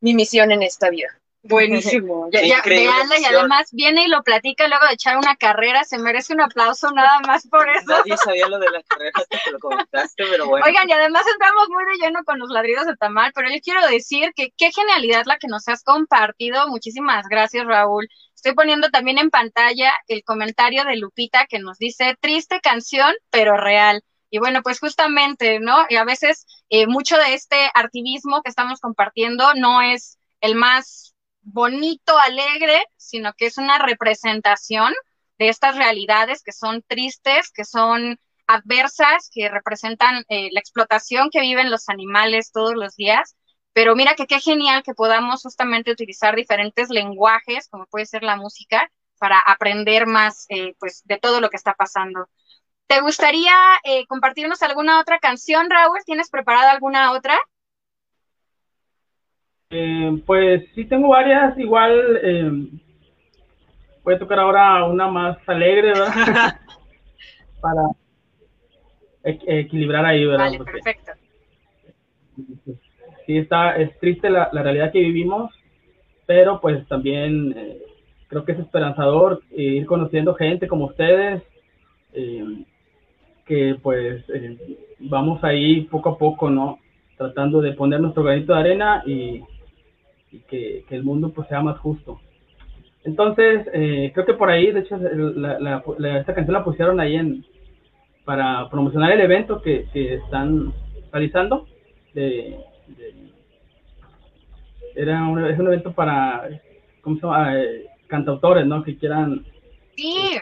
mi misión en esta vida. Buenísimo. Ya, ya, veanla y además viene y lo platica luego de echar una carrera, se merece un aplauso nada más por eso. Nadie sabía lo de la carrera hasta que lo comentaste, pero bueno. Oigan, y además entramos muy de lleno con los ladridos de Tamal, pero yo quiero decir que qué genialidad la que nos has compartido. Muchísimas gracias, Raúl. Estoy poniendo también en pantalla el comentario de Lupita que nos dice, triste canción, pero real. Y bueno, pues justamente, ¿no? Y a veces eh, mucho de este activismo que estamos compartiendo no es el más bonito, alegre, sino que es una representación de estas realidades que son tristes, que son adversas, que representan eh, la explotación que viven los animales todos los días. Pero mira que qué genial que podamos justamente utilizar diferentes lenguajes, como puede ser la música, para aprender más eh, pues, de todo lo que está pasando. ¿Te gustaría eh, compartirnos alguna otra canción, Raúl? ¿Tienes preparada alguna otra? Eh, pues sí tengo varias, igual eh, voy a tocar ahora una más alegre, ¿verdad? Para equ- equilibrar ahí, ¿verdad? Vale, Porque perfecto. sí está, es triste la, la realidad que vivimos, pero pues también eh, creo que es esperanzador ir conociendo gente como ustedes, eh, que pues vamos ahí poco a poco, ¿no? Tratando de poner nuestro granito de arena y que, que el mundo pues sea más justo. Entonces, eh, creo que por ahí, de hecho, la, la- esta canción la pusieron ahí en, para promocionar el evento que, que están realizando. Era un, es un evento para, ¿cómo se llama? Eh, cantautores, ¿no? Que quieran Sí,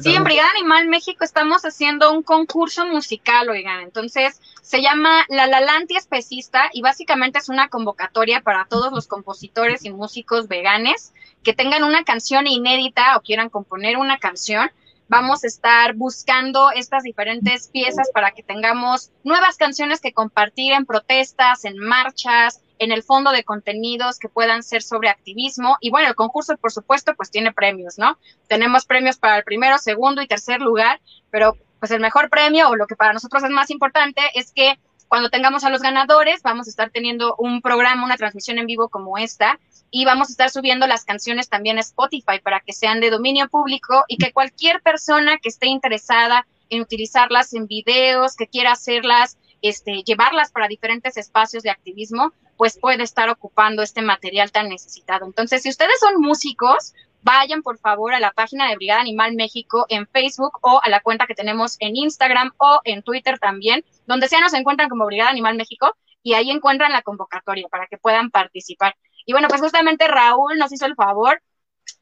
sí, en Brigada Animal México estamos haciendo un concurso musical, oigan. Entonces, se llama La Lalanti Especista y básicamente es una convocatoria para todos los compositores y músicos veganes que tengan una canción inédita o quieran componer una canción. Vamos a estar buscando estas diferentes piezas para que tengamos nuevas canciones que compartir en protestas, en marchas, en el fondo de contenidos que puedan ser sobre activismo. Y bueno, el concurso, por supuesto, pues tiene premios, ¿no? Tenemos premios para el primero, segundo y tercer lugar, pero pues el mejor premio o lo que para nosotros es más importante es que cuando tengamos a los ganadores, vamos a estar teniendo un programa, una transmisión en vivo como esta, y vamos a estar subiendo las canciones también a Spotify para que sean de dominio público y que cualquier persona que esté interesada en utilizarlas en videos, que quiera hacerlas, este, llevarlas para diferentes espacios de activismo, pues puede estar ocupando este material tan necesitado. Entonces, si ustedes son músicos, vayan por favor a la página de Brigada Animal México en Facebook o a la cuenta que tenemos en Instagram o en Twitter también, donde sea nos encuentran como Brigada Animal México y ahí encuentran la convocatoria para que puedan participar. Y bueno, pues justamente Raúl nos hizo el favor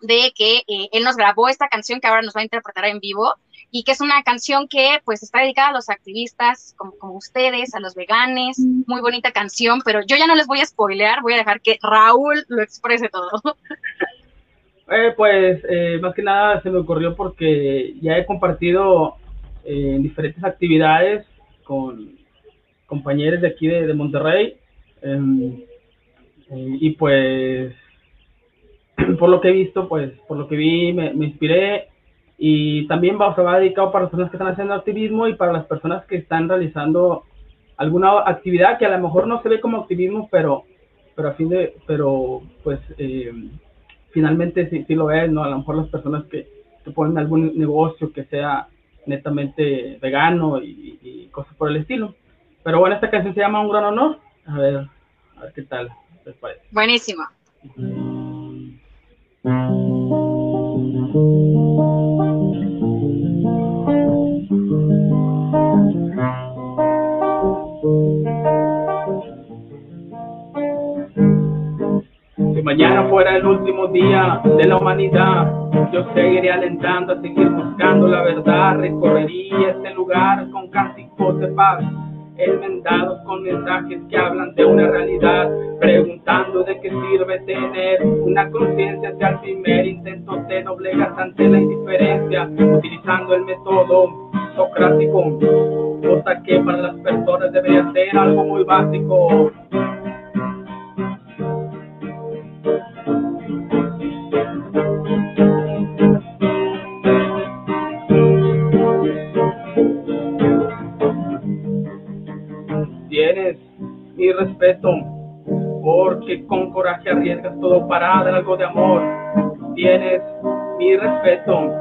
de que eh, él nos grabó esta canción que ahora nos va a interpretar en vivo y que es una canción que pues está dedicada a los activistas como, como ustedes, a los veganes, muy bonita canción, pero yo ya no les voy a spoilear, voy a dejar que Raúl lo exprese todo. Eh, pues eh, más que nada se me ocurrió porque ya he compartido en diferentes actividades con compañeros de aquí de, Monterrey em, y pues por lo que he visto, pues por lo que vi me, me inspiré y también va, se va dedicado para las personas que están haciendo activismo y para las personas que están realizando alguna actividad que a lo mejor no se ve como activismo, pero, pero a fin de, pero pues eh, finalmente sí, sí, lo es, ¿no? A lo mejor las personas que, que ponen algún negocio que sea netamente vegano y, cosas por el estilo. Pero bueno, esta canción se llama Un Gran Honor. A ver, a ver qué tal les parece. Buenísimo. Si mañana fuera el último día de la humanidad, yo seguiría alentando a seguir buscando la verdad. Recorrería este lugar con cánticos de paz, enmendados con mensajes que hablan de una realidad, preguntando de qué sirve tener una conciencia si al primer intento te doblegas ante la indiferencia, utilizando el método socrático, cosa que para las personas debería ser algo muy básico. Mi respeto, porque con coraje arriesgas todo para dar algo de amor. Tienes mi respeto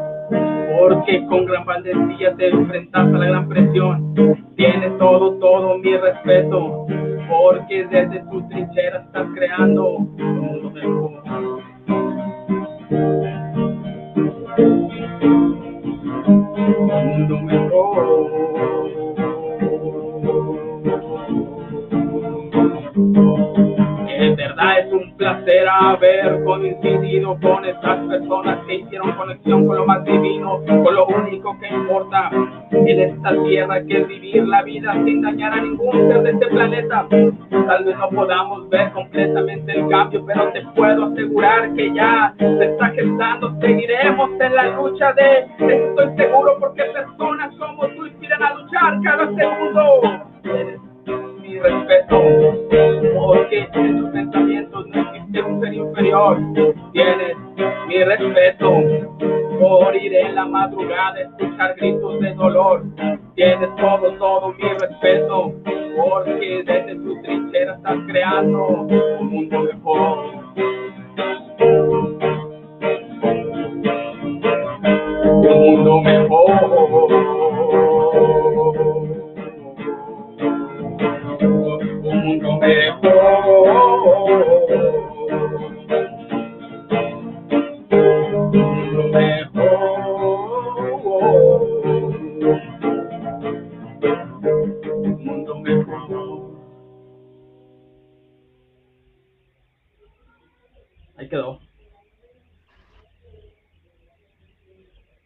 porque con gran valentía te enfrentas a la gran presión. Tienes todo, todo mi respeto, porque desde tu trinchera estás creando un mundo mejor. Un mundo mejor. Esta tierra, que vivir la vida sin dañar a ningún ser de este planeta. Tal vez no podamos ver completamente el cambio, pero te puedo asegurar que ya se está gestando. Seguiremos en la lucha de, estoy seguro, porque personas como tú inspiran a luchar cada segundo mi respeto, porque un inferior. Tienes mi respeto, por ir en la madrugada, escuchar gritos de dolor. Tienes todo, todo mi respeto, porque desde tu trinchera estás creando un mundo mejor. Un mundo mejor. quedó.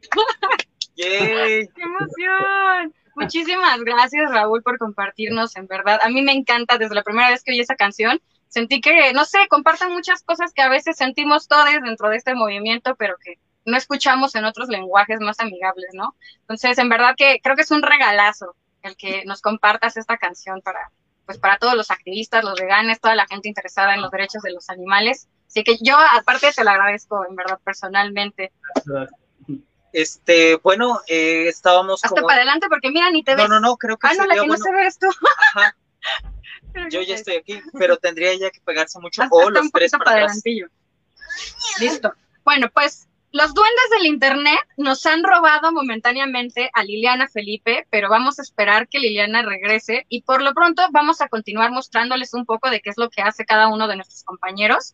¡Qué emoción! Muchísimas gracias, Raúl, por compartirnos, en verdad. A mí me encanta, desde la primera vez que oí esa canción, sentí que, no sé, comparten muchas cosas que a veces sentimos todos dentro de este movimiento, pero que no escuchamos en otros lenguajes más amigables, ¿no? Entonces, en verdad que creo que es un regalazo el que nos compartas esta canción para, pues, para todos los activistas, los veganes, toda la gente interesada en los derechos de los animales. Así que yo, aparte, te lo agradezco, en verdad, personalmente. Este, bueno, eh, estábamos Hasta para adelante, porque mira, ni te ves. No, no, no, creo que Ah, no, la que no se ve esto. Ajá. Yo ya estoy aquí, pero tendría ya que pegarse mucho. o los tres para, para. Listo. Bueno, pues los duendes del Internet nos han robado momentáneamente a Liliana Felipe, pero vamos a esperar que Liliana regrese y por lo pronto vamos a continuar mostrándoles un poco de qué es lo que hace cada uno de nuestros compañeros.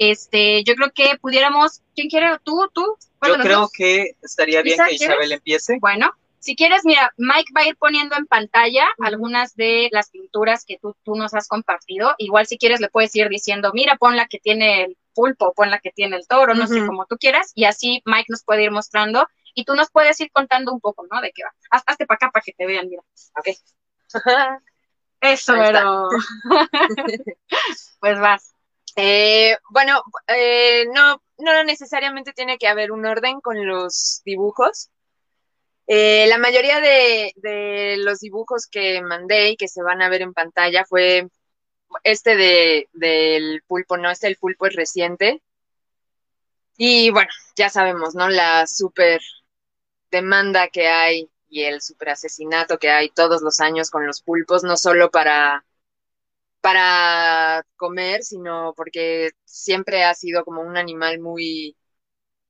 Este, yo creo que pudiéramos, ¿quién quiere? ¿Tú? ¿Tú? Yo creo que estaría bien que Isabel empiece. Bueno, si quieres, mira, Mike va a ir poniendo en pantalla algunas de las pinturas que tú, tú nos has compartido. Igual si quieres le puedes ir diciendo, mira, pon la que tiene el pulpo, pon la que tiene el toro, no sé, como tú quieras. Y así Mike nos puede ir mostrando y tú nos puedes ir contando un poco, ¿no? De qué va. Hazte para acá para que te vean, mira. Ok. Eso, pero... pues vas. Eh, bueno, eh, no, no necesariamente tiene que haber un orden con los dibujos. Eh, la mayoría de, los dibujos que mandé y que se van a ver en pantalla fue este de, del pulpo, ¿no? Este el pulpo es reciente. Y bueno, ya sabemos, ¿no? La super demanda que hay y el super asesinato que hay todos los años con los pulpos, no solo para para comer, sino porque siempre ha sido como un animal muy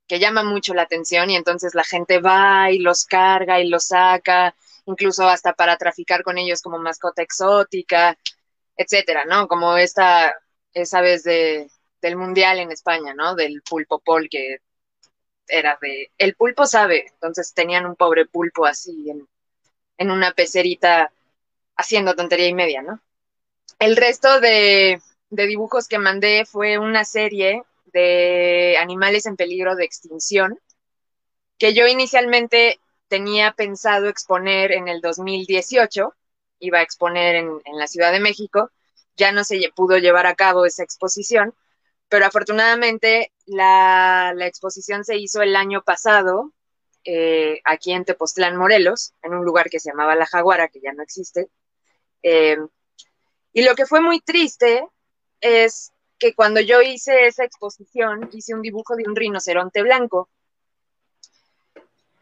que llama mucho la atención y entonces la gente va y los carga y los saca, incluso hasta para traficar con ellos como mascota exótica, etcétera, ¿no? Como esta, esa vez de, del mundial en España, ¿no? Del pulpo pol que era de, el pulpo sabe, entonces tenían un pobre pulpo así en, en una pecerita haciendo tontería y media, ¿no? El resto de, dibujos que mandé fue una serie de animales en peligro de extinción que yo inicialmente tenía pensado exponer en el 2018, iba a exponer en, la Ciudad de México, ya no se pudo llevar a cabo esa exposición, pero afortunadamente la, exposición se hizo el año pasado eh, aquí en Tepoztlán, Morelos, en un lugar que se llamaba La Jaguara, que ya no existe. Eh, y lo que fue muy triste es que cuando yo hice esa exposición, hice un dibujo de un rinoceronte blanco.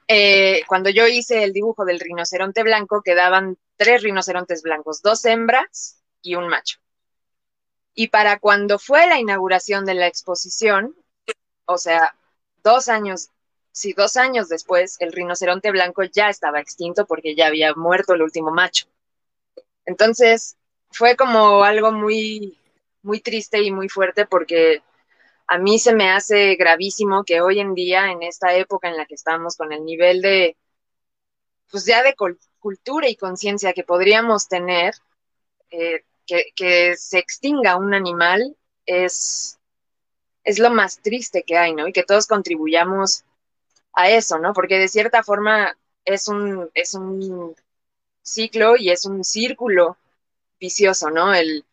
Eh, cuando yo hice el dibujo del rinoceronte blanco, quedaban tres rinocerontes blancos, dos hembras y un macho. Y para cuando fue la inauguración de la exposición, o sea, dos años, sí, dos años después, el rinoceronte blanco ya estaba extinto porque ya había muerto el último macho. Entonces, fue como algo muy, muy triste y muy fuerte porque a mí se me hace gravísimo que hoy en día, en esta época en la que estamos, con el nivel de, pues ya de cultura y conciencia que podríamos tener, eh, que, se extinga un animal es, es lo más triste que hay, ¿no? Y que todos contribuyamos a eso, ¿no? Porque de cierta forma es un, es un ciclo y es un círculo vicioso, ¿no? El,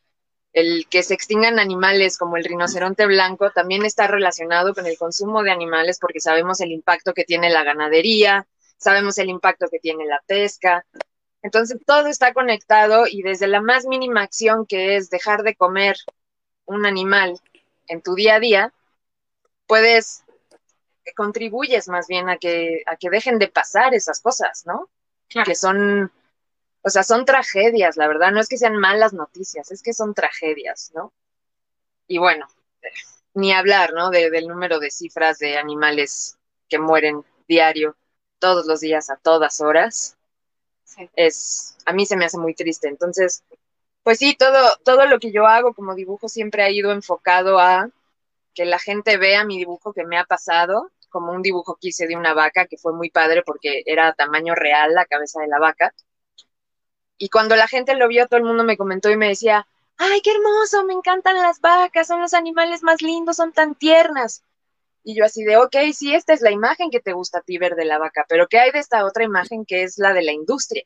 el que se extingan animales como el rinoceronte blanco también está relacionado con el consumo de animales porque sabemos el impacto que tiene la ganadería, sabemos el impacto que tiene la pesca. Entonces todo está conectado y desde la más mínima acción que es dejar de comer un animal en tu día a día, puedes contribuyes más bien a que a que dejen de pasar esas cosas, ¿no? Que son o sea, son tragedias, la verdad, no es que sean malas noticias, es que son tragedias, ¿no? Y bueno, ni hablar, ¿no? del número de cifras de animales que mueren diario, todos los días, a todas horas. Es, a mí se me hace muy triste. Entonces, pues sí, todo, todo lo que yo hago como dibujo siempre ha ido enfocado a que la gente vea mi dibujo que me ha pasado, como un dibujo que hice de una vaca, que fue muy padre porque era tamaño real la cabeza de la vaca y cuando la gente lo vio, todo el mundo me comentó y me decía, ay, qué hermoso, me encantan las vacas, son los animales más lindos, son tan tiernas. Y yo así de, ok, sí, esta es la imagen que te gusta a ti ver de la vaca, pero ¿qué hay de esta otra imagen que es la de la industria?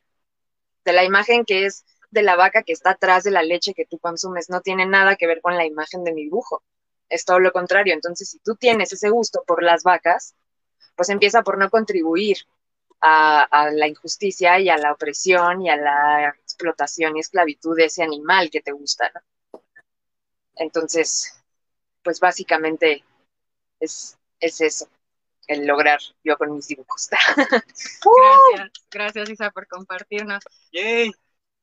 De la imagen que es de la vaca que está atrás de la leche que tú consumes. No tiene nada que ver con la imagen de mi dibujo. Es todo lo contrario. Entonces, si tú tienes ese gusto por las vacas, pues empieza por no contribuir a, la injusticia y a la opresión y a la explotación y esclavitud de ese animal que te gusta, Entonces, pues básicamente es, es eso, el lograr yo con mis dibujos. gracias, gracias Isa por compartirnos.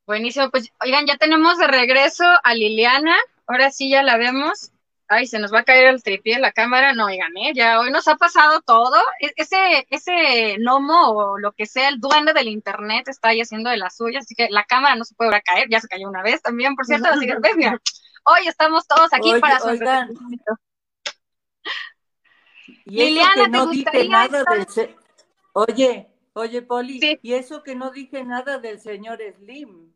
Buenísimo, pues oigan, ya tenemos de regreso a Liliana, ahora sí ya la vemos ay, se nos va a caer el tripié la cámara, no, oigan, ¿eh? ya hoy nos ha pasado todo, e-, ese, ese gnomo o lo que sea, el duende del internet está ahí haciendo de las suyas, así que la cámara no se puede caer, ya se cayó una vez también, por cierto, así que, ves, mira, hoy estamos todos aquí para su Liliana, que no dije nada del Oye, oye, Poli, y eso que no dije nada del señor Slim.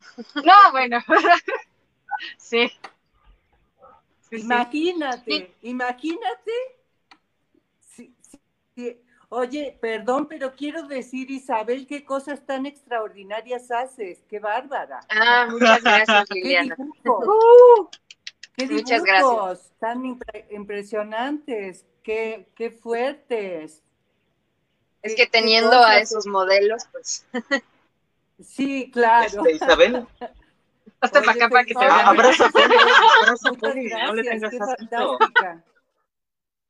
No, bueno, sí. Imagínate, imagínate. Oye, perdón, pero quiero decir, Isabel, qué cosas tan extraordinarias haces. Qué bárbara. Ah, muchas gracias, Liliana. ¿Qué dibujos? Uh, qué muchas gracias. tan impresionantes, qué, qué fuertes. Es que teniendo a esos modelos, pues. Sí, claro. Este, Isabel, hasta para acá para que te vean. Abrazo, abrazo, no le tengas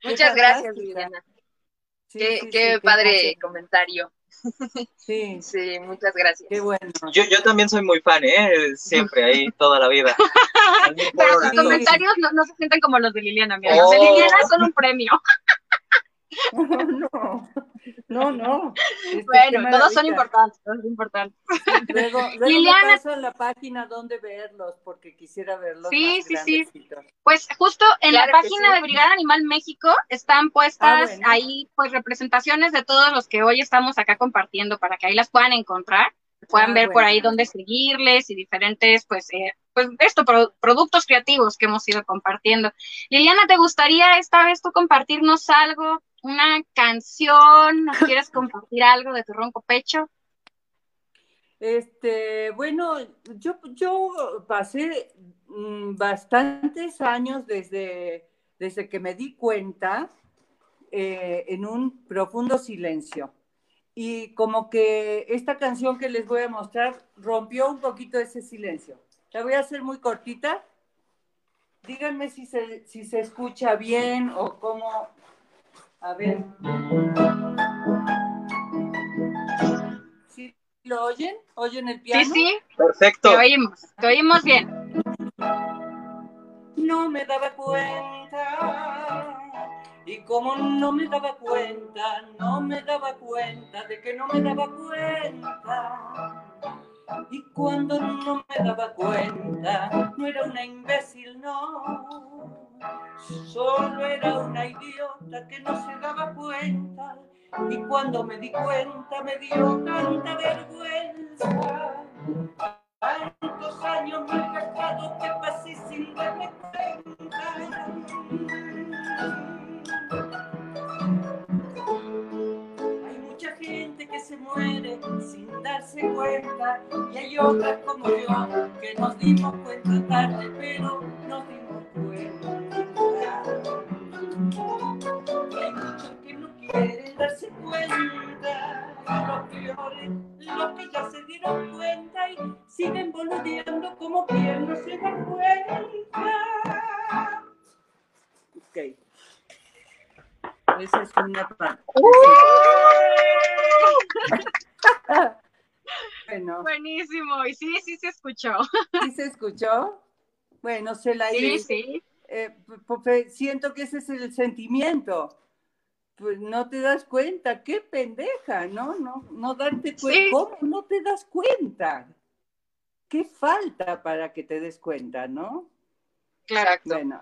Muchas gracias, Liliana. qué, qué padre comentario. Sí. Sí, muchas gracias. Qué bueno. Yo, yo también soy muy fan, ¿eh? Siempre, ahí, toda la vida. Pero sus comentarios no, no, se sienten como los de Liliana, mira. Los de oh. Liliana son un premio. No, no, no. Este, bueno, todos son importantes, todos importantes. Luego, luego Liliana, me la página donde verlos, porque quisiera verlos. Sí, sí, sí. Pues justo en la página de Brigada Animal México están puestas ah, ahí pues representaciones de todos los que hoy estamos acá compartiendo para que ahí las puedan encontrar puedan ah, ver por ahí dónde seguirles y diferentes, pues, eh, pues esto, productos creativos que hemos ido compartiendo. Liliana, ¿te gustaría esta vez tú compartirnos algo una canción, ¿no quieres compartir algo de tu ronco pecho? Este, bueno, yo, yo pasé mm, bastantes años desde, desde que me di cuenta eh, en un profundo silencio. Y como que esta canción que les voy a mostrar rompió un poquito ese silencio. La voy a hacer muy cortita. Díganme si se, si se escucha bien o cómo, a ver. ¿Sí lo oyen? ¿Oyen el piano? Sí, sí. Perfecto. Te oímos, te oímos bien. No me daba cuenta. Y como no me daba cuenta, no me daba cuenta de que no me daba cuenta. Y cuando no me daba cuenta, no era una imbécil, no Solo era una idiota que no se daba cuenta y cuando me di cuenta me dio tanta vergüenza. Tantos años gastado que pasé sin darme cuenta. Hay mucha gente que se muere sin darse cuenta y hay otras como yo que nos dimos cuenta tarde, pero nos dimos cuenta. Que no quieren darse cuenta, los peores, los que ya se dieron cuenta y siguen boludeando como quien no se da cuenta. Ok. Esa es una parte. bueno. Buenísimo. Y sí, sí se escuchó. ¿Sí se escuchó? Bueno, se la Sí, sí. Eh, porque siento que ese es el sentimiento. Pues no te das cuenta, qué pendeja, ¿no? No, no darte cuenta. ¿Cómo no te das cuenta? ¿Qué falta para que te des cuenta, no? Claro. Bueno,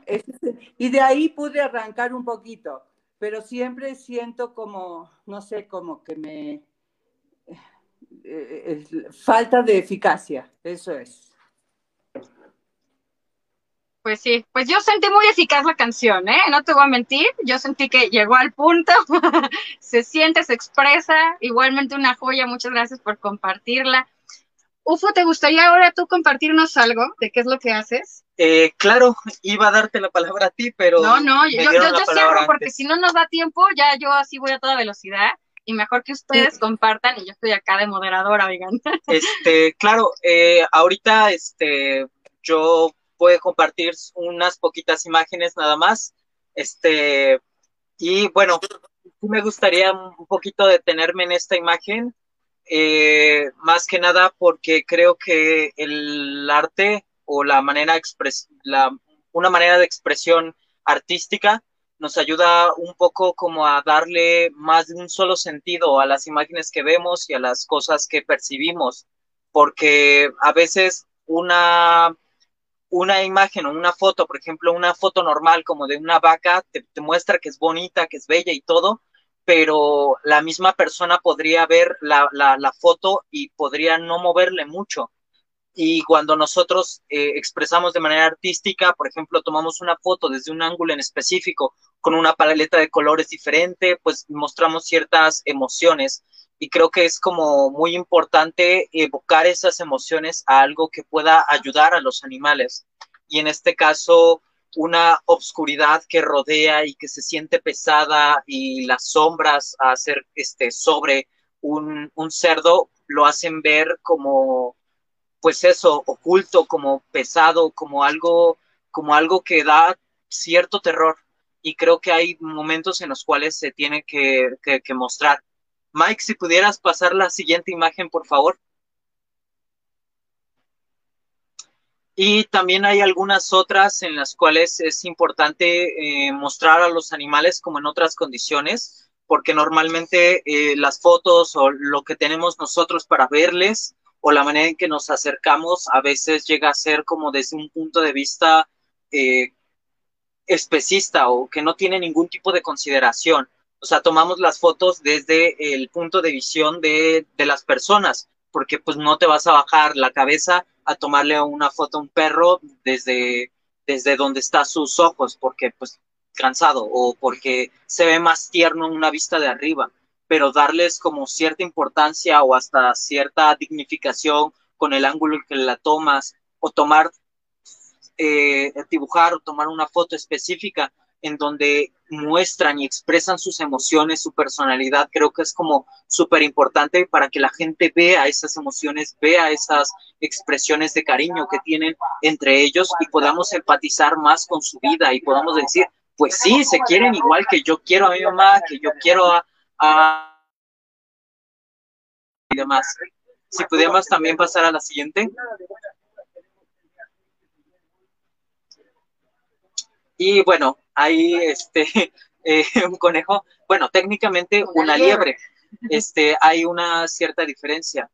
y de ahí pude arrancar un poquito, pero siempre siento como, no sé, como que me... Eh, eh, falta de eficacia, eso es. Pues sí, pues yo sentí muy eficaz la canción, ¿eh? No te voy a mentir, yo sentí que llegó al punto, se siente, se expresa, igualmente una joya, muchas gracias por compartirla. Ufo, ¿te gustaría ahora tú compartirnos algo de qué es lo que haces? Eh, claro, iba a darte la palabra a ti, pero... No, no, yo, yo, yo cierro porque si no nos da tiempo, ya yo así voy a toda velocidad y mejor que ustedes compartan y yo estoy acá de moderadora, oigan. Este, claro, eh, ahorita este, yo puedo compartir unas poquitas imágenes nada más. Este, y bueno, me gustaría un poquito detenerme en esta imagen, eh, más que nada porque creo que el arte o la manera una manera de expresión artística nos ayuda un poco como a darle más de un solo sentido a las imágenes que vemos y a las cosas que percibimos, porque a veces una, una imagen o una foto, por ejemplo, una foto normal como de una vaca, te, muestra que es bonita, que es bella y todo, pero la misma persona podría ver la, la, la foto y podría no moverle mucho. Y cuando nosotros eh, expresamos de manera artística, por ejemplo, tomamos una foto desde un ángulo en específico con una paleta de colores diferente, pues mostramos ciertas emociones y creo que es como muy importante evocar esas emociones a algo que pueda ayudar a los animales. Y en este caso, una obscuridad que rodea y que se siente pesada y las sombras a hacer este, sobre un, cerdo lo hacen ver como pues eso, oculto, como pesado, como algo, como algo que da cierto terror. Y creo que hay momentos en los cuales se tiene que, mostrar. Mike, si pudieras pasar la siguiente imagen, por favor. Y también hay algunas otras en las cuales es importante eh, mostrar a los animales como en otras condiciones, porque normalmente eh, las fotos o lo que tenemos nosotros para verles o la manera en que nos acercamos a veces llega a ser como desde un punto de vista eh, especista o que no tiene ningún tipo de consideración. O sea, tomamos las fotos desde el punto de visión de, de las personas, porque pues no te vas a bajar la cabeza a tomarle una foto a un perro desde, desde donde está sus ojos, porque pues cansado o porque se ve más tierno en una vista de arriba. Pero darles como cierta importancia o hasta cierta dignificación con el ángulo en que la tomas o tomar, eh, dibujar o tomar una foto específica en donde muestran y expresan sus emociones, su personalidad, creo que es como súper importante para que la gente vea esas emociones, vea esas expresiones de cariño que tienen entre ellos y podamos empatizar más con su vida y podamos decir, pues sí, se quieren igual que yo quiero a mi mamá, que yo quiero a, y demás. Si pudiéramos también pasar a la siguiente. Y bueno, ahí este eh, un conejo, bueno, técnicamente una liebre. Este, hay una cierta diferencia.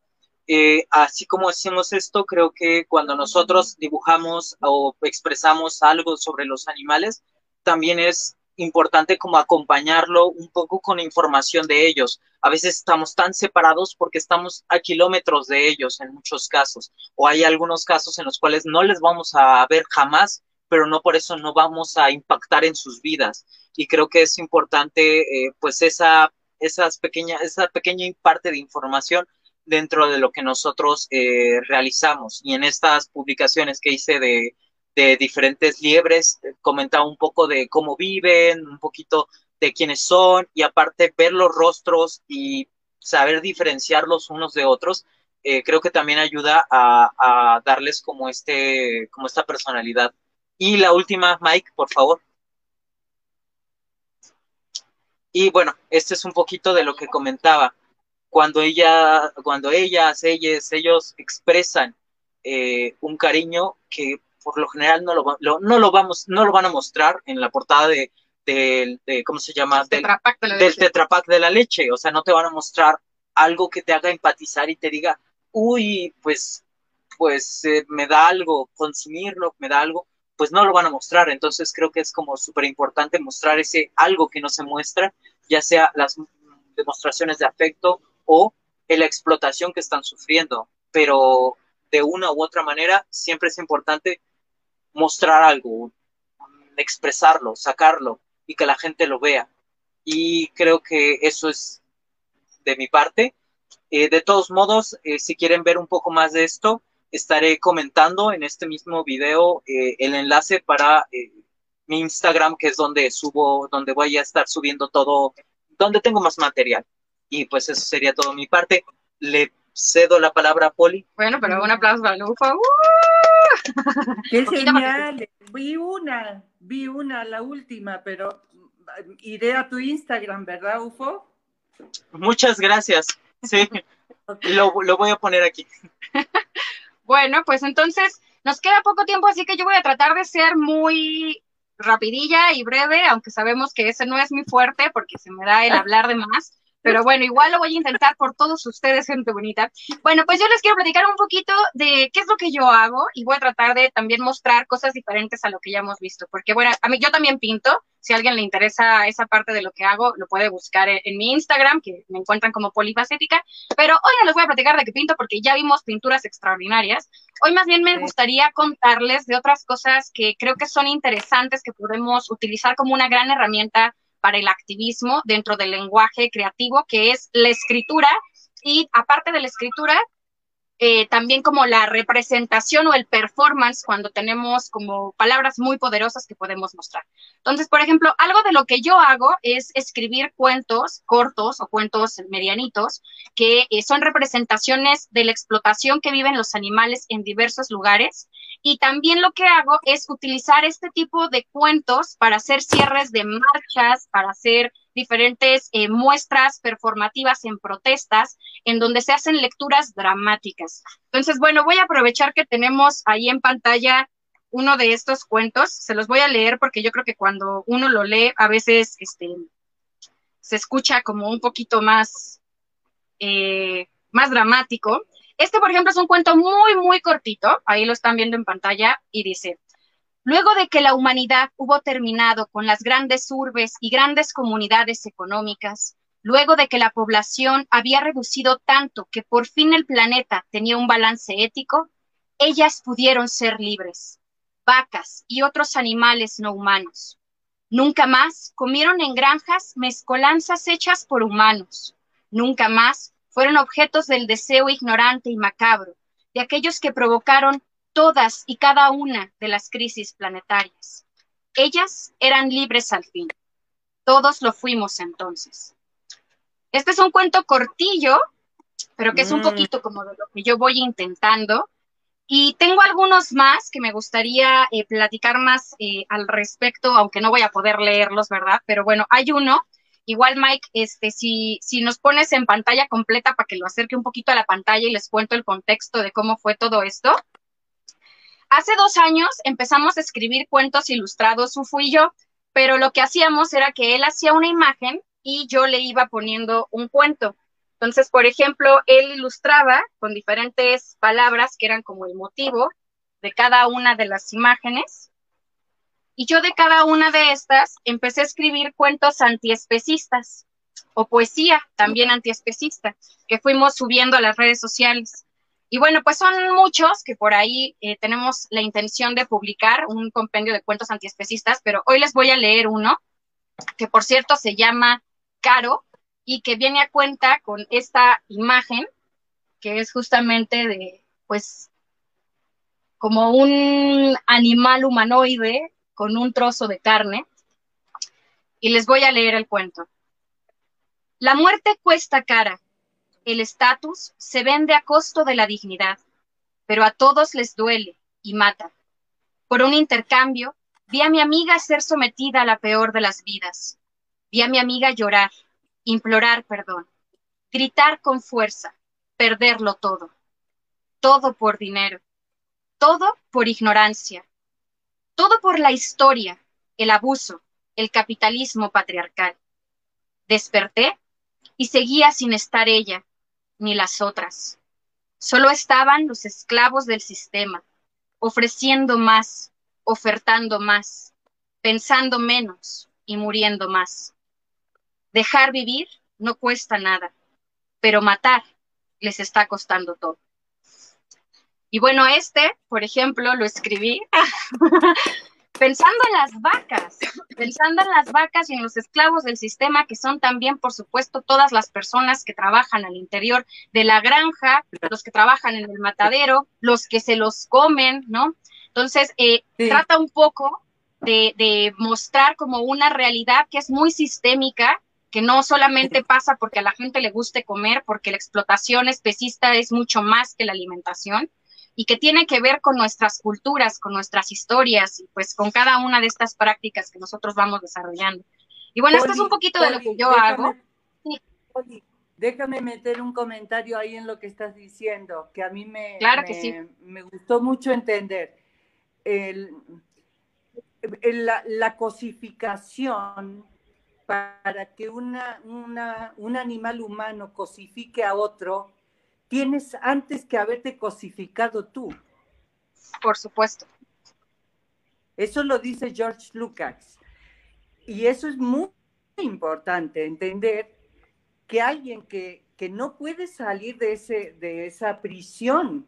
Eh, así como hacemos esto, creo que cuando nosotros dibujamos o expresamos algo sobre los animales, también es importante como acompañarlo un poco con información de ellos. A veces estamos tan separados porque estamos a kilómetros de ellos en muchos casos, o hay algunos casos en los cuales no les vamos a ver jamás, pero no por eso no vamos a impactar en sus vidas. Y creo que es importante, eh, pues, esa, esas pequeña, esa pequeña parte de información dentro de lo que nosotros eh, realizamos. Y en estas publicaciones que hice de, de diferentes liebres, eh, comentaba un poco de cómo viven, un poquito de quiénes son y aparte ver los rostros y saber diferenciarlos unos de otros, eh, creo que también ayuda a, darles como, este, como esta personalidad. Y la última, Mike, por favor. Y bueno, este es un poquito de lo que comentaba. Cuando ella, cuando ellas, ellos, ellos expresan eh, un cariño que por lo general no lo, no lo vamos, no lo van a mostrar en la portada de, ¿cómo se llama? Del, tetrapack de, la del tetrapack de la leche. O sea, no te van a mostrar algo que te haga empatizar y te diga, uy, pues, pues eh, me da algo, consumirlo, me da algo, pues no lo van a mostrar. Entonces creo que es como súper importante mostrar ese algo que no se muestra, ya sea las demostraciones de afecto o la explotación que están sufriendo. Pero de una u otra manera, siempre es importante mostrar algo, expresarlo, sacarlo y que la gente lo vea. Y creo que eso es de mi parte. Eh, de todos modos, eh, si quieren ver un poco más de esto, estaré comentando en este mismo video eh, el enlace para mi Instagram, que es donde subo, donde voy a estar subiendo todo, donde tengo más material. Y pues eso sería todo mi parte. Le cedo la palabra a Poli. Bueno, pero un aplauso para Lufa. ¡Uh! ¡Qué genial! Vi una, vi una, la última, pero iré a tu Instagram, ¿verdad, Ufo? Muchas gracias. Sí, lo, lo voy a poner aquí. bueno, pues entonces nos queda poco tiempo, así que yo voy a tratar de ser muy rapidilla y breve, aunque sabemos que ese no es mi fuerte porque se me da el hablar de más. Pero bueno, igual lo voy a intentar por todos ustedes, gente bonita. Bueno, pues yo les quiero platicar un poquito de qué es lo que yo hago y voy a tratar de también mostrar cosas diferentes a lo que ya hemos visto. Porque bueno, a mí yo también pinto. Si a alguien le interesa esa parte de lo que hago, lo puede buscar en, mi Instagram, que me encuentran como polifacética. Pero hoy no les voy a platicar de qué pinto porque ya vimos pinturas extraordinarias. Hoy más bien me gustaría contarles de otras cosas que creo que son interesantes, que podemos utilizar como una gran herramienta para el activismo dentro del lenguaje creativo, que es la escritura. Y aparte de la escritura, eh, también como la representación o el performance cuando tenemos como palabras muy poderosas que podemos mostrar. Entonces, por ejemplo, algo de lo que yo hago es escribir cuentos cortos o cuentos medianitos que eh, son representaciones de la explotación que viven los animales en diversos lugares. Y también lo que hago es utilizar este tipo de cuentos para hacer cierres de marchas, para hacer diferentes eh, muestras performativas en protestas, en donde se hacen lecturas dramáticas. Entonces, bueno, voy a aprovechar que tenemos ahí en pantalla uno de estos cuentos, se los voy a leer porque yo creo que cuando uno lo lee, a veces este, se escucha como un poquito más, eh, más dramático. Este, por ejemplo, es un cuento muy, muy cortito, ahí lo están viendo en pantalla, y dice, Luego de que la humanidad hubo terminado con las grandes urbes y grandes comunidades económicas, luego de que la población había reducido tanto que por fin el planeta tenía un balance ético, ellas pudieron ser libres, vacas y otros animales no humanos. Nunca más comieron en granjas mezcolanzas hechas por humanos. Nunca más fueron objetos del deseo ignorante y macabro de aquellos que provocaron todas y cada una de las crisis planetarias. Ellas eran libres al fin. Todos lo fuimos entonces. Este es un cuento cortillo, pero que es un mm. poquito como de lo que yo voy intentando. Y tengo algunos más que me gustaría eh, platicar más eh, al respecto, aunque no voy a poder leerlos, ¿verdad? Pero bueno, hay uno. Igual, Mike, este, si, si nos pones en pantalla completa para que lo acerque un poquito a la pantalla y les cuento el contexto de cómo fue todo esto. Hace dos años empezamos a escribir cuentos ilustrados, su y yo, pero lo que hacíamos era que él hacía una imagen y yo le iba poniendo un cuento. Entonces, por ejemplo, él ilustraba con diferentes palabras que eran como el motivo de cada una de las imágenes. Y yo de cada una de estas empecé a escribir cuentos antiespecistas o poesía también antiespecista que fuimos subiendo a las redes sociales. Y bueno, pues son muchos que por ahí eh, tenemos la intención de publicar un compendio de cuentos antiespecistas, pero hoy les voy a leer uno que por cierto se llama Caro y que viene a cuenta con esta imagen que es justamente de, pues, como un animal humanoide con un trozo de carne. Y les voy a leer el cuento. La muerte cuesta cara el estatus se vende a costo de la dignidad, pero a todos les duele y mata. Por un intercambio, vi a mi amiga ser sometida a la peor de las vidas. Vi a mi amiga llorar, implorar perdón, gritar con fuerza, perderlo todo. Todo por dinero, todo por ignorancia, todo por la historia, el abuso, el capitalismo patriarcal. Desperté y seguía sin estar ella, ni las otras. Solo estaban los esclavos del sistema, ofreciendo más, ofertando más, pensando menos y muriendo más. Dejar vivir no cuesta nada, pero matar les está costando todo. Y bueno, este, por ejemplo, lo escribí pensando en las vacas, pensando en las vacas y en los esclavos del sistema, que son también, por supuesto, todas las personas que trabajan al interior de la granja, los que trabajan en el matadero, los que se los comen, ¿no? Entonces, eh, trata un poco de, de mostrar como una realidad que es muy sistémica, que no solamente pasa porque a la gente le guste comer, porque la explotación especista es mucho más que la alimentación, y que tiene que ver con nuestras culturas, con nuestras historias y pues con cada una de estas prácticas que nosotros vamos desarrollando. Y bueno, esto es un poquito de lo que yo hago. déjame meter un comentario ahí en lo que estás diciendo, que a mí me, claro que sí. me gustó mucho entender. El, la, la, cosificación para que una, una, un animal humano cosifique a otro tienes antes que haberte cosificado tú. Por supuesto. Eso lo dice George Lucas. Y eso es muy importante, entender que alguien que, que no puede salir de, ese, de esa prisión,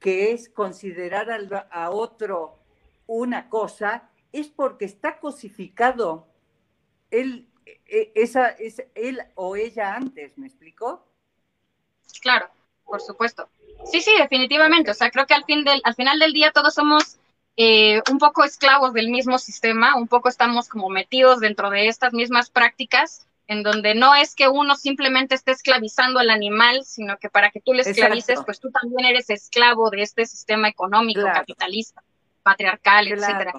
que es considerar a, otro una cosa, es porque está cosificado él, e, esa, es él o ella antes, ¿me explico? Claro, por supuesto. Sí, sí, definitivamente. O sea, creo que al, fin del, al final del día todos somos eh, un poco esclavos del mismo sistema, un poco estamos como metidos dentro de estas mismas prácticas, en donde no es que uno simplemente esté esclavizando al animal, sino que para que tú le esclavices, pues tú también eres esclavo de este sistema económico, capitalista, patriarcal, etcétera.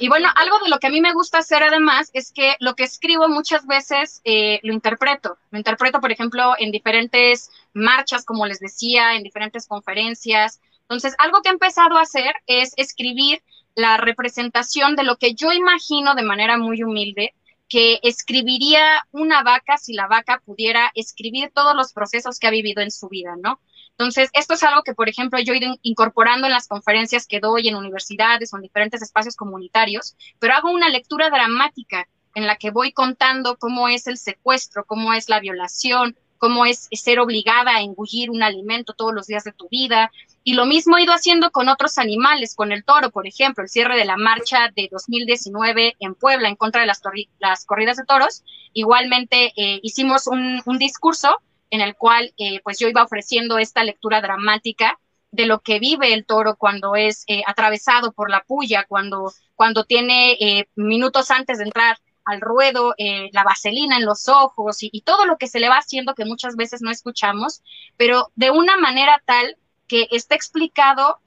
Y bueno, algo de lo que a mí me gusta hacer además es que lo que escribo muchas veces eh, lo interpreto. Lo interpreto, por ejemplo, en diferentes marchas, como les decía, en diferentes conferencias. Entonces, algo que he empezado a hacer es escribir la representación de lo que yo imagino de manera muy humilde que escribiría una vaca si la vaca pudiera escribir todos los procesos que ha vivido en su vida, ¿no? Entonces, esto es algo que, por ejemplo, yo he ido incorporando en las conferencias que doy en universidades o en diferentes espacios comunitarios, pero hago una lectura dramática en la que voy contando cómo es el secuestro, cómo es la violación, cómo es ser obligada a engullir un alimento todos los días de tu vida. Y lo mismo he ido haciendo con otros animales, con el toro, por ejemplo, el cierre de la marcha de 2019 en Puebla en contra de las, las corridas de toros. Igualmente eh, hicimos un, un discurso en el cual eh, pues yo iba ofreciendo esta lectura dramática de lo que vive el toro cuando es eh, atravesado por la puya, cuando, cuando tiene eh, minutos antes de entrar al ruedo, la vaselina en los ojos y, y, todo lo que se le va haciendo que muchas veces no escuchamos, pero de una manera tal que está explicado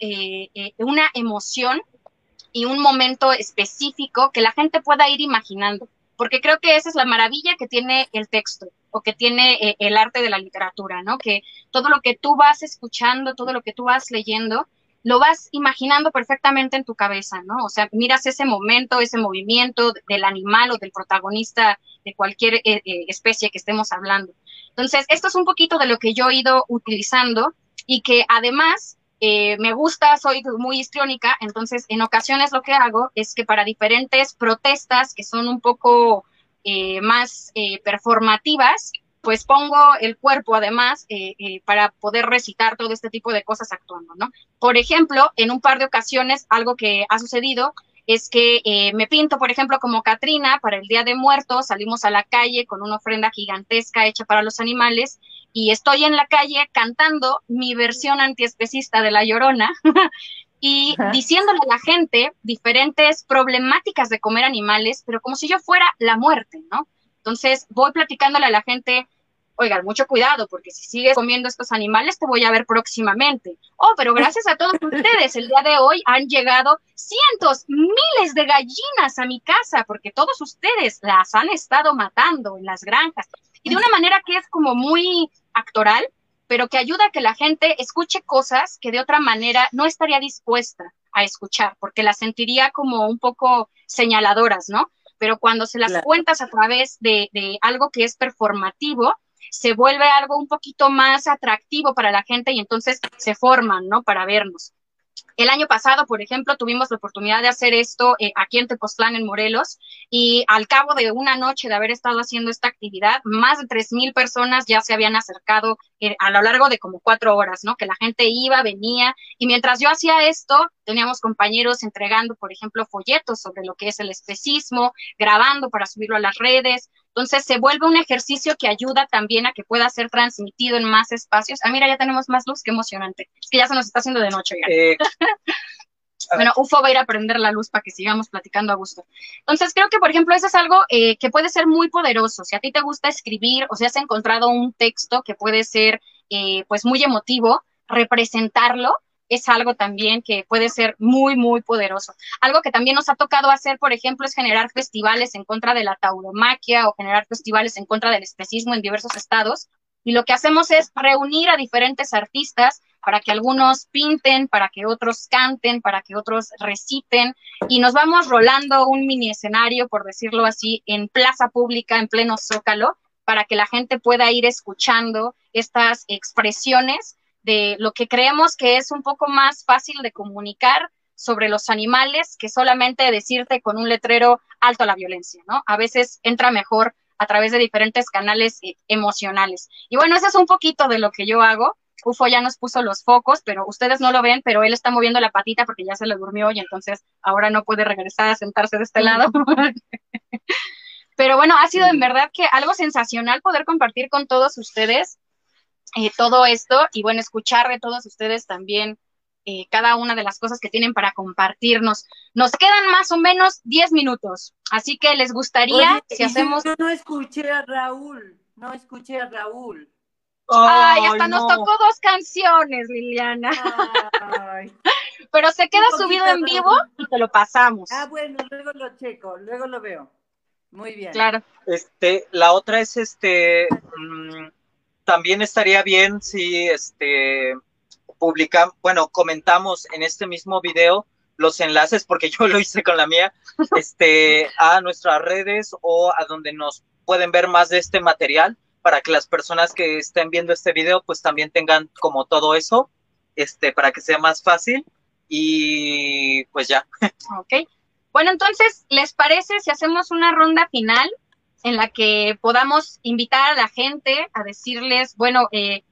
una emoción y un momento específico que la gente pueda ir imaginando, porque creo que esa es la maravilla que tiene el texto o que tiene eh, el arte de la literatura, ¿no? Que todo lo que tú vas escuchando, todo lo que tú vas leyendo, lo vas imaginando perfectamente en tu cabeza, ¿no? O sea, miras ese momento, ese movimiento del animal o del protagonista de cualquier eh, eh, especie que estemos hablando. Entonces, esto es un poquito de lo que yo he ido utilizando y que además me gusta, soy muy histriónica, entonces en ocasiones lo que hago es que para diferentes protestas que son un poco eh, más eh, performativas, pues pongo el cuerpo además eh, para poder recitar todo este tipo de cosas actuando, ¿no? Por ejemplo, en un par de ocasiones, algo que ha sucedido es que me pinto, por ejemplo, como Katrina para el Día de Muertos, salimos a la calle con una ofrenda gigantesca hecha para los animales y estoy en la calle cantando mi versión antiespecista de La Llorona y diciéndole a la gente diferentes problemáticas de comer animales, pero como si yo fuera la muerte, ¿no? Entonces voy platicándole a la gente, oigan, mucho cuidado, porque si sigues comiendo estos animales te voy a ver próximamente. Oh, pero gracias a todos ustedes, el día de hoy han llegado cientos, miles de gallinas a mi casa, porque todos ustedes las han estado matando en las granjas. Y de una manera que es como muy actoral, pero que ayuda a que la gente escuche cosas que de otra manera no estaría dispuesta a escuchar, porque las sentiría como un poco señaladoras, ¿no? Pero cuando se las cuentas a través de, de algo que es performativo, se vuelve algo un poquito más atractivo para la gente y entonces se forman, ¿no? Para vernos. El año pasado, por ejemplo, tuvimos la oportunidad de hacer esto eh, aquí en Tepoztlán, en Morelos, y al cabo de una noche de haber estado haciendo esta actividad, más de tres mil personas ya se habían acercado eh, a lo largo de como cuatro horas, ¿no? Que la gente iba, venía, y mientras yo hacía esto, teníamos compañeros entregando, por ejemplo, folletos sobre lo que es el especismo, grabando para subirlo a las redes. Entonces se vuelve un ejercicio que ayuda también a que pueda ser transmitido en más espacios. Ah, mira, ya tenemos más luz, qué emocionante. Es que ya se nos está haciendo de noche. Eh, bueno, UFO va a ir a prender la luz para que sigamos platicando a gusto. Entonces, creo que, por ejemplo, eso es algo eh, que puede ser muy poderoso. Si a ti te gusta escribir o si has encontrado un texto que puede ser, eh, pues, muy emotivo, representarlo es algo también que puede ser muy, muy poderoso. Algo que también nos ha tocado hacer, por ejemplo, es generar festivales en contra de la tauromaquia o generar festivales en contra del especismo en diversos estados. Y lo que hacemos es reunir a diferentes artistas para que algunos pinten, para que otros canten, para que otros reciten, y nos vamos rolando un mini escenario, por decirlo así, en plaza pública, en pleno zócalo, para que la gente pueda ir escuchando estas expresiones de lo que creemos que es un poco más fácil de comunicar sobre los animales que solamente decirte con un letrero alto a la violencia, ¿no? A veces entra mejor a través de diferentes canales eh, emocionales. Y bueno, eso es un poquito de lo que yo hago. Ufo ya nos puso los focos, pero ustedes no lo ven, pero él está moviendo la patita porque ya se le durmió y entonces ahora no puede regresar a sentarse de este lado. pero bueno, ha sido en verdad que algo sensacional poder compartir con todos ustedes eh, todo esto y bueno, escuchar de todos ustedes también eh, cada una de las cosas que tienen para compartirnos. Nos quedan más o menos 10 minutos, así que les gustaría si hacemos... Yo no escuché a Raúl, no escuché a Raúl. Ay, hasta nos tocó dos canciones, Liliana. Pero se queda subido en vivo y te lo pasamos. Ah, bueno, luego lo checo, luego lo veo. Muy bien. Claro. Este, la otra es este, mm, también estaría bien si este publicamos, bueno, comentamos en este mismo video los enlaces, porque yo lo hice con la mía, este, a nuestras redes o a donde nos pueden ver más de este material, para que las personas que estén viendo este video, pues también tengan como todo eso, este, para que sea más fácil. Y pues ya. Ok. Bueno, entonces, ¿les parece si hacemos una ronda final en la que podamos invitar a la gente a decirles, bueno, eh,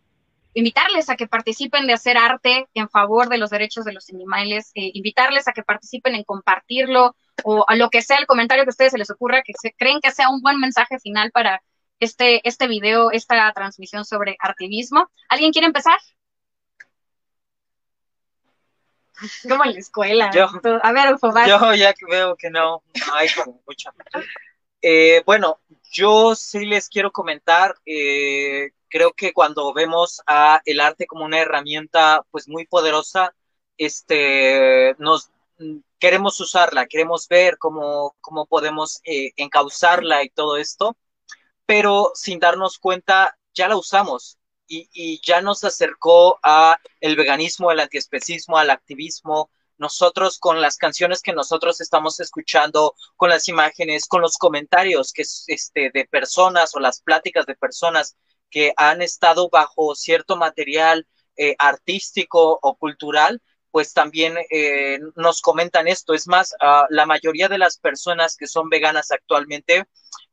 invitarles a que participen de hacer arte en favor de los derechos de los animales, eh, invitarles a que participen en compartirlo o a lo que sea el comentario que a ustedes se les ocurra, que se, creen que sea un buen mensaje final para este, este video, esta transmisión sobre artivismo. ¿Alguien quiere empezar? Como en la escuela. Yo, a ver, Ufo, Yo ya veo que no, no hay como mucha. Eh, bueno, yo sí les quiero comentar, eh, creo que cuando vemos a el arte como una herramienta pues muy poderosa, este, nos queremos usarla, queremos ver cómo, cómo podemos eh, encauzarla y todo esto, pero sin darnos cuenta ya la usamos y, ya nos acercó a el veganismo, el antiespecismo, al activismo, nosotros con las canciones que nosotros estamos escuchando, con las imágenes, con los comentarios que este de personas o las pláticas de personas que han estado bajo cierto material eh, artístico o cultural, pues también eh, nos comentan esto. Es más, uh, la mayoría de las personas que son veganas actualmente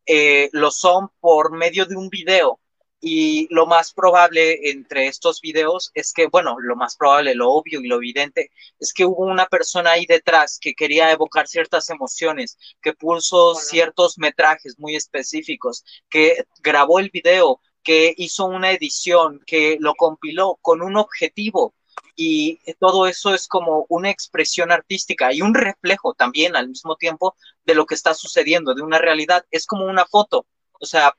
eh, lo son por medio de un video y lo más probable entre estos videos es que, bueno, lo más probable, lo obvio y lo evidente, es que hubo una persona ahí detrás que quería evocar ciertas emociones, que puso ciertos metrajes muy específicos, que grabó el video, que hizo una edición, que lo compiló con un objetivo. Y todo eso es como una expresión artística y un reflejo también al mismo tiempo de lo que está sucediendo, de una realidad. Es como una foto. O sea,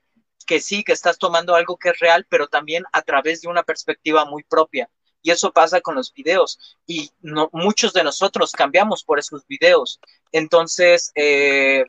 que sí, que estás tomando algo que es real, pero también a través de una perspectiva muy propia. Y eso pasa con los videos. Y no, muchos de nosotros cambiamos por esos videos. Entonces, eh,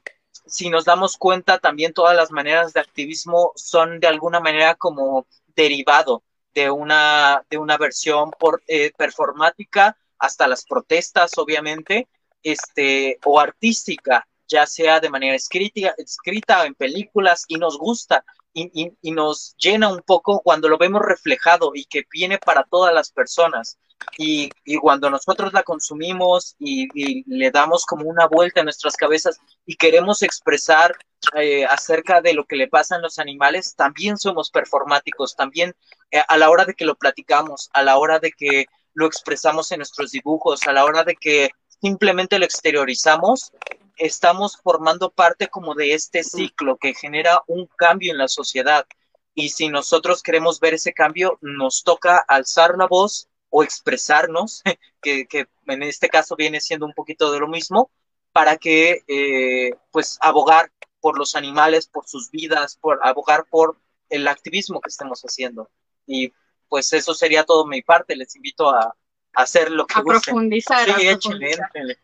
si nos damos cuenta, también todas las maneras de activismo son de alguna manera como derivado de una, de una versión por, eh, performática hasta las protestas, obviamente, este, o artística, ya sea de manera escrita, escrita en películas, y nos gusta y, nos llena un poco cuando lo vemos reflejado y que viene para todas las personas. Y, cuando nosotros la consumimos y, le damos como una vuelta a nuestras cabezas y queremos expresar eh, acerca de lo que le pasa a los animales, también somos performáticos, también eh, a la hora de que lo platicamos, a la hora de que lo expresamos en nuestros dibujos, a la hora de que simplemente lo exteriorizamos, estamos formando parte como de este ciclo que genera un cambio en la sociedad. Y si nosotros queremos ver ese cambio, nos toca alzar la voz o expresarnos, que, en este caso viene siendo un poquito de lo mismo, para que, eh, pues, abogar por los animales, por sus vidas, por abogar por el activismo que estemos haciendo. Y pues eso sería todo mi parte. Les invito a, hacer lo que a profundizar. Sí,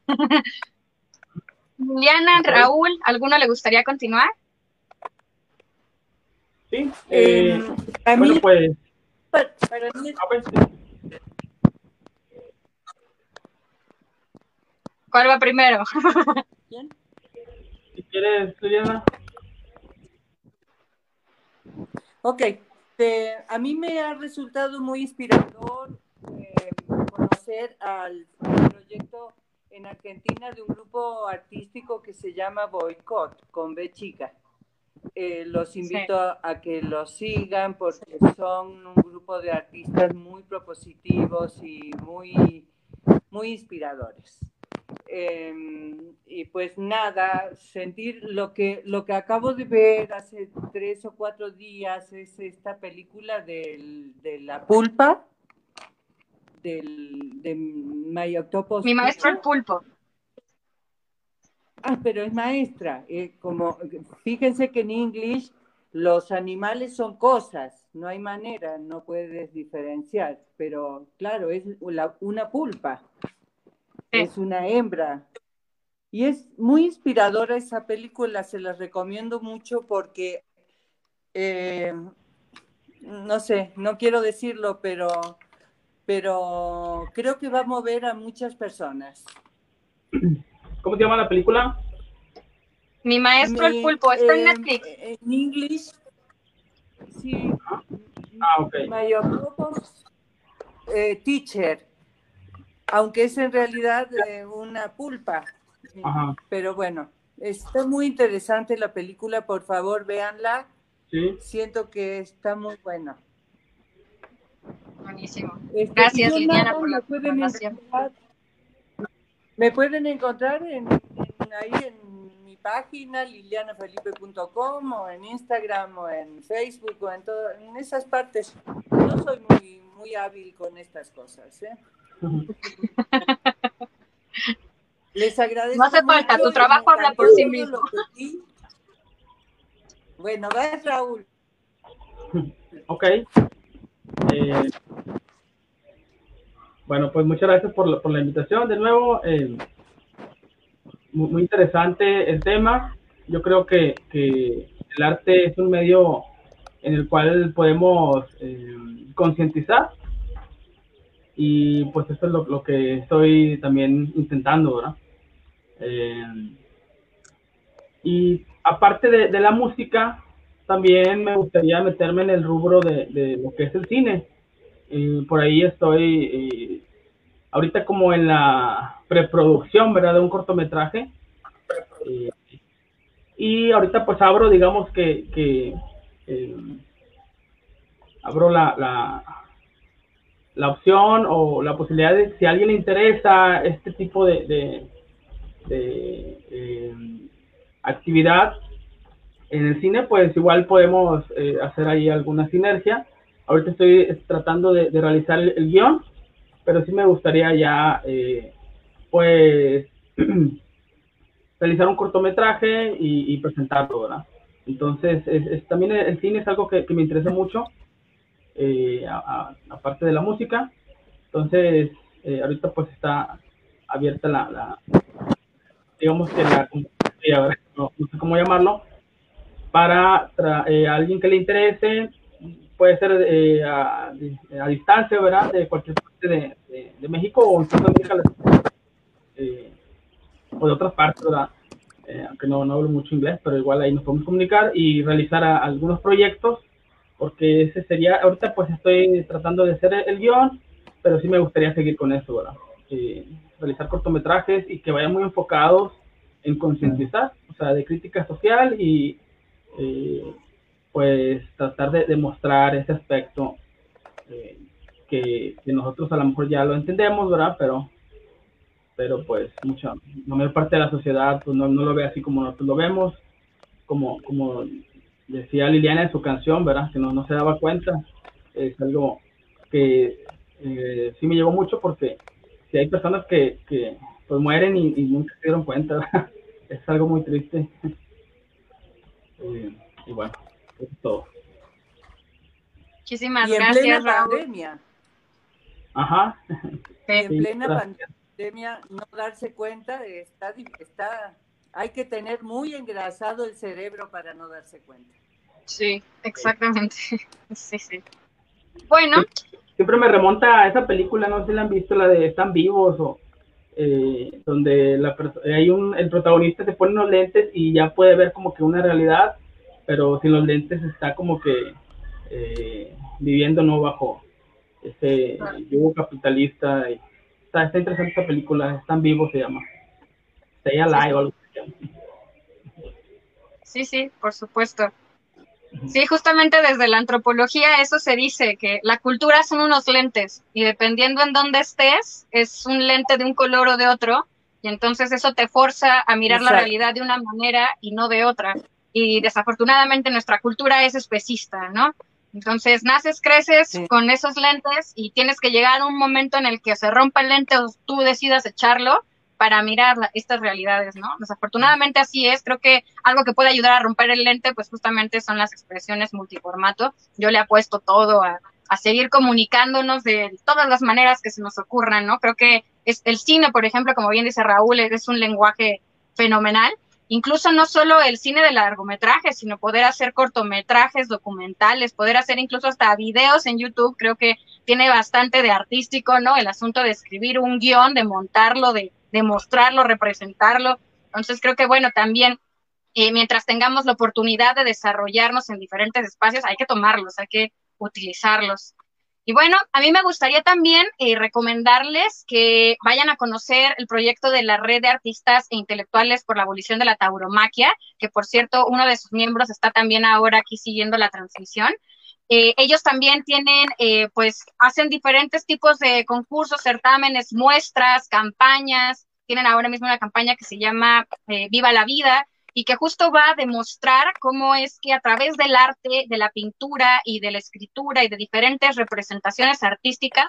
Liliana, Raúl, ¿alguno le gustaría continuar? Sí, eh, a mí, pues. Para, mí, ¿Cuál va primero? ¿Quién? Si quieres, Liliana. Ok, a mí me ha resultado muy inspirador eh, conocer al proyecto en Argentina de un grupo artístico que se llama Boycott, con B chica. Eh, los invito a, que los sigan porque son un grupo de artistas muy propositivos y muy, muy inspiradores. Em, y pues nada, sentir lo que, lo que acabo de ver hace tres o cuatro días es esta película de la pulpa, del, de My Octopus. Mi maestro el pulpo. Ah, pero es maestra. Eh, como, fíjense que en inglés los animales son cosas, no hay manera, no puedes diferenciar, pero claro, es una pulpa es una hembra. Y es muy inspiradora esa película, se la recomiendo mucho porque, eh, no sé, no quiero decirlo, pero, pero creo que va a mover a muchas personas. ¿Cómo se llama la película? Mi maestro el pulpo, está en em, Netflix. En inglés, sí. Ah, ok. Eh, teacher aunque es en realidad eh, una pulpa. Pero bueno, está muy interesante la película, por favor, véanla. Sí. Siento que está muy buena. Buenísimo. Este, Gracias, Liliana, por la información. Me pueden encontrar en, ahí en mi página, lilianafelipe.com, o en Instagram, o en Facebook, o en, todo, en esas partes. No soy muy, muy hábil con estas cosas, ¿eh? Les agradezco. No hace falta, tu trabajo habla por sí mismo. Bueno, ves, Raúl. Ok. Eh, bueno, pues muchas gracias por la, por la invitación. De nuevo, eh, muy, interesante el tema. Yo creo que, que, el arte es un medio en el cual podemos eh, concientizar y pues eso es lo, que estoy también intentando, ¿verdad? Eh, y aparte de, la música, también me gustaría meterme en el rubro de, lo que es el cine. Y por ahí estoy eh, ahorita como en la preproducción, ¿verdad? De un cortometraje. Eh, y ahorita pues abro, digamos que, que abro la, la opción o la posibilidad de, si a alguien le interesa este tipo de, de, actividad en el cine, pues igual podemos eh, hacer ahí alguna sinergia. Ahorita estoy tratando de, realizar el, guion, pero sí me gustaría ya, eh, pues, realizar un cortometraje y, presentarlo, ¿verdad? Entonces, también el, cine es algo que me interesa mucho eh, aparte de la música. Entonces, eh, ahorita pues está abierta la, digamos que la, no, sé cómo llamarlo, para eh, alguien que le interese, puede ser eh, a, distancia, ¿verdad? De cualquier parte de, de, México o incluso de o de otras partes, ¿verdad? aunque no, no hablo mucho inglés, pero igual ahí nos podemos comunicar y realizar algunos proyectos porque ese sería, ahorita pues estoy tratando de hacer el guion, pero sí me gustaría seguir con eso, ¿verdad? Eh, realizar cortometrajes y que vayan muy enfocados en concientizar, o sea, de crítica social y eh, pues tratar de demostrar ese aspecto eh, que, nosotros a lo mejor ya lo entendemos, ¿verdad? Pero, pero pues mucha, la mayor parte de la sociedad pues no, no lo ve así como nosotros lo vemos, como, como decía Liliana en su canción, ¿verdad? Que no, no se daba cuenta, es algo que eh, sí me llegó mucho porque si hay personas que, que pues mueren y, nunca se dieron cuenta, es algo muy triste. Eh, y bueno, es todo. Muchísimas gracias. En plena pandemia. Ajá. En plena pandemia, no darse cuenta, está, está, hay que tener muy engrasado el cerebro para no darse cuenta. Sí, exactamente. Sí, sí. Bueno. Siempre me remonta a esa película, no sé si la han visto, la de Están vivos o eh, donde la hay un, el protagonista se pone unos lentes y ya puede ver como que una realidad, pero sin los lentes está como que eh, viviendo no bajo ese yugo capitalista. Y, está, está interesante esta película, Están vivos se llama. Stay Alive o algo Sí, sí, por supuesto. Sí, justamente desde la antropología eso se dice, que la cultura son unos lentes y dependiendo en dónde estés, es un lente de un color o de otro, y entonces eso te forza a mirar la realidad de una manera y no de otra. Y desafortunadamente nuestra cultura es especista, ¿no? Entonces naces, creces con esos lentes y tienes que llegar a un momento en el que se rompa el lente o tú decidas echarlo para mirar estas realidades, ¿no? Desafortunadamente así es, creo que algo que puede ayudar a romper el lente, pues justamente son las expresiones multiformato. Yo le apuesto todo a, a seguir comunicándonos de todas las maneras que se nos ocurran, ¿no? Creo que es el cine, por ejemplo, como bien dice Raúl, es un lenguaje fenomenal. Incluso no solo el cine de largometraje, sino poder hacer cortometrajes, documentales, poder hacer incluso hasta videos en YouTube, creo que tiene bastante de artístico, ¿no? El asunto de escribir un guion, de montarlo, de demostrarlo, representarlo. Entonces creo que bueno, también eh, mientras tengamos la oportunidad de desarrollarnos en diferentes espacios, hay que tomarlos, hay que utilizarlos. Y bueno, a mí me gustaría también eh, recomendarles que vayan a conocer el proyecto de la Red de Artistas e Intelectuales por la Abolición de la Tauromaquia, que por cierto, uno de sus miembros está también ahora aquí siguiendo la transmisión. Eh, ellos también tienen, pues, hacen diferentes tipos de concursos, certámenes, muestras, campañas, tienen ahora mismo una campaña que se llama eh, Viva la Vida y que justo va a demostrar cómo es que a través del arte, de la pintura y de la escritura y de diferentes representaciones artísticas,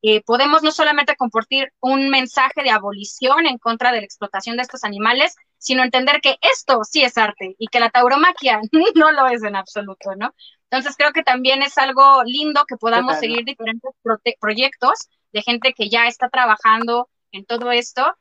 eh, podemos no solamente compartir un mensaje de abolición en contra de la explotación de estos animales, sino entender que esto sí es arte y que la tauromaquia no lo es en absoluto, ¿no? Entonces creo que también es algo lindo que podamos seguir diferentes proyectos de gente que ya está trabajando en todo esto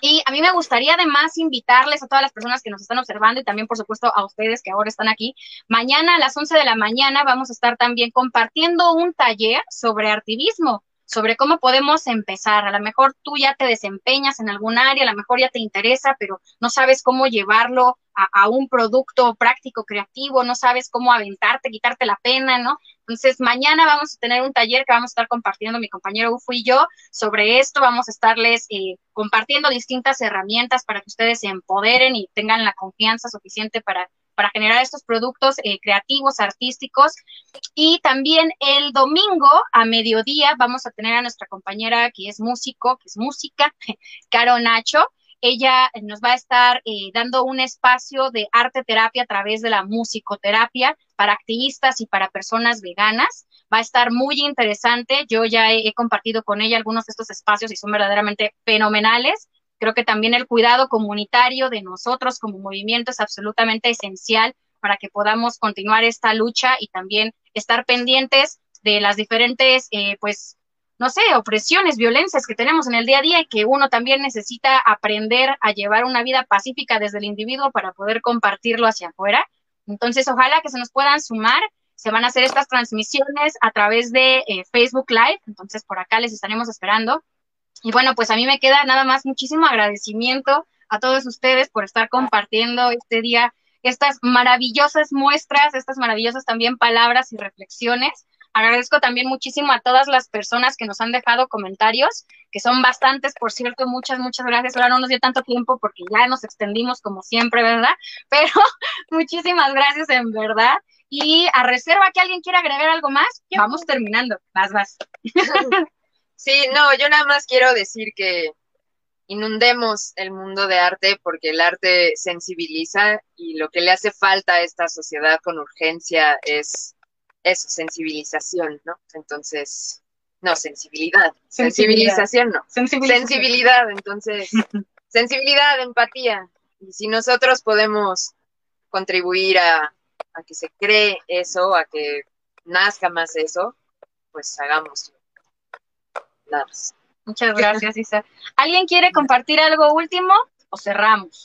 y a mí me gustaría además invitarles a todas las personas que nos están observando y también, por supuesto, a ustedes que ahora están aquí. Mañana a las 11 de la mañana vamos a estar también compartiendo un taller sobre activismo sobre cómo podemos empezar. A lo mejor tú ya te desempeñas en algún área, a lo mejor ya te interesa, pero no sabes cómo llevarlo a, un producto práctico, creativo, no sabes cómo aventarte, quitarte la pena, ¿no? Entonces, mañana vamos a tener un taller que vamos a estar compartiendo mi compañero Ufo y yo sobre esto. Vamos a estarles eh, compartiendo distintas herramientas para que ustedes se empoderen y tengan la confianza suficiente para para generar estos productos eh, creativos, artísticos. Y también el domingo a mediodía vamos a tener a nuestra compañera que es músico, que es música, Caro Nacho. Ella nos va a estar eh, dando un espacio de arte terapia a través de la musicoterapia para activistas y para personas veganas. Va a estar muy interesante. Yo ya he compartido con ella algunos de estos espacios y son verdaderamente fenomenales. Creo que también el cuidado comunitario de nosotros como movimiento es absolutamente esencial para que podamos continuar esta lucha y también estar pendientes de las diferentes, eh, pues, no sé, opresiones, violencias que tenemos en el día a día y que uno también necesita aprender a llevar una vida pacífica desde el individuo para poder compartirlo hacia afuera. Entonces, ojalá que se nos puedan sumar. Se van a hacer estas transmisiones a través de eh, Facebook Live, entonces por acá les estaremos esperando. Y bueno, pues a mí me queda nada más muchísimo agradecimiento a todos ustedes por estar compartiendo este día estas maravillosas muestras, estas maravillosas también palabras y reflexiones. Agradezco también muchísimo a todas las personas que nos han dejado comentarios, que son bastantes, por cierto, muchas, muchas gracias. Ahora no nos dio tanto tiempo porque ya nos extendimos como siempre, ¿verdad? Pero muchísimas gracias en verdad. Y a reserva que alguien quiera agregar algo más, vamos terminando. Vas, vas. Sí, no, yo nada más quiero decir que inundemos el mundo de arte porque el arte sensibiliza y lo que le hace falta a esta sociedad con urgencia es eso, sensibilización, ¿no? Entonces, no, sensibilidad. Sensibilización, no. Sensibilidad, entonces, sensibilidad, empatía. Y si nosotros podemos contribuir a, a que se cree eso, a que nazca más eso, pues hagámoslo. Nada más. Muchas gracias, Isa. ¿Alguien quiere compartir algo último o cerramos?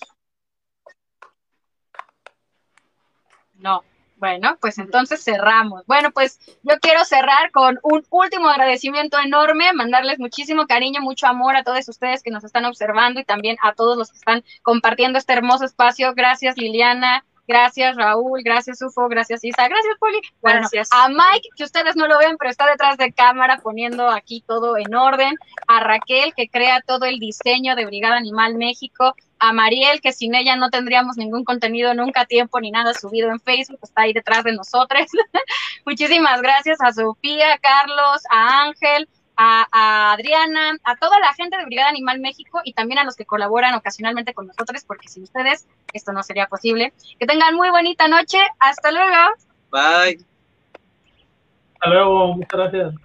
No. Bueno, pues entonces cerramos. Bueno, pues yo quiero cerrar con un último agradecimiento enorme, mandarles muchísimo cariño, mucho amor a todos ustedes que nos están observando y también a todos los que están compartiendo este hermoso espacio. Gracias, Liliana. Gracias, Raúl. Gracias, Ufo. Gracias, Isa. Gracias, Poli. gracias. a Mike, que ustedes no lo ven, pero está detrás de cámara poniendo aquí todo en orden. A Raquel, que crea todo el diseño de Brigada Animal México a Mariel, que sin ella no tendríamos ningún contenido, nunca tiempo ni nada subido en Facebook, está ahí detrás de nosotros. Muchísimas gracias a Sofía, a Carlos, a Ángel, a, Adriana, a toda la gente de Brigada Animal México y también a los que colaboran ocasionalmente con nosotros, porque sin ustedes esto no sería posible. Que tengan muy bonita noche. Hasta luego. Bye. Hasta luego. Muchas gracias.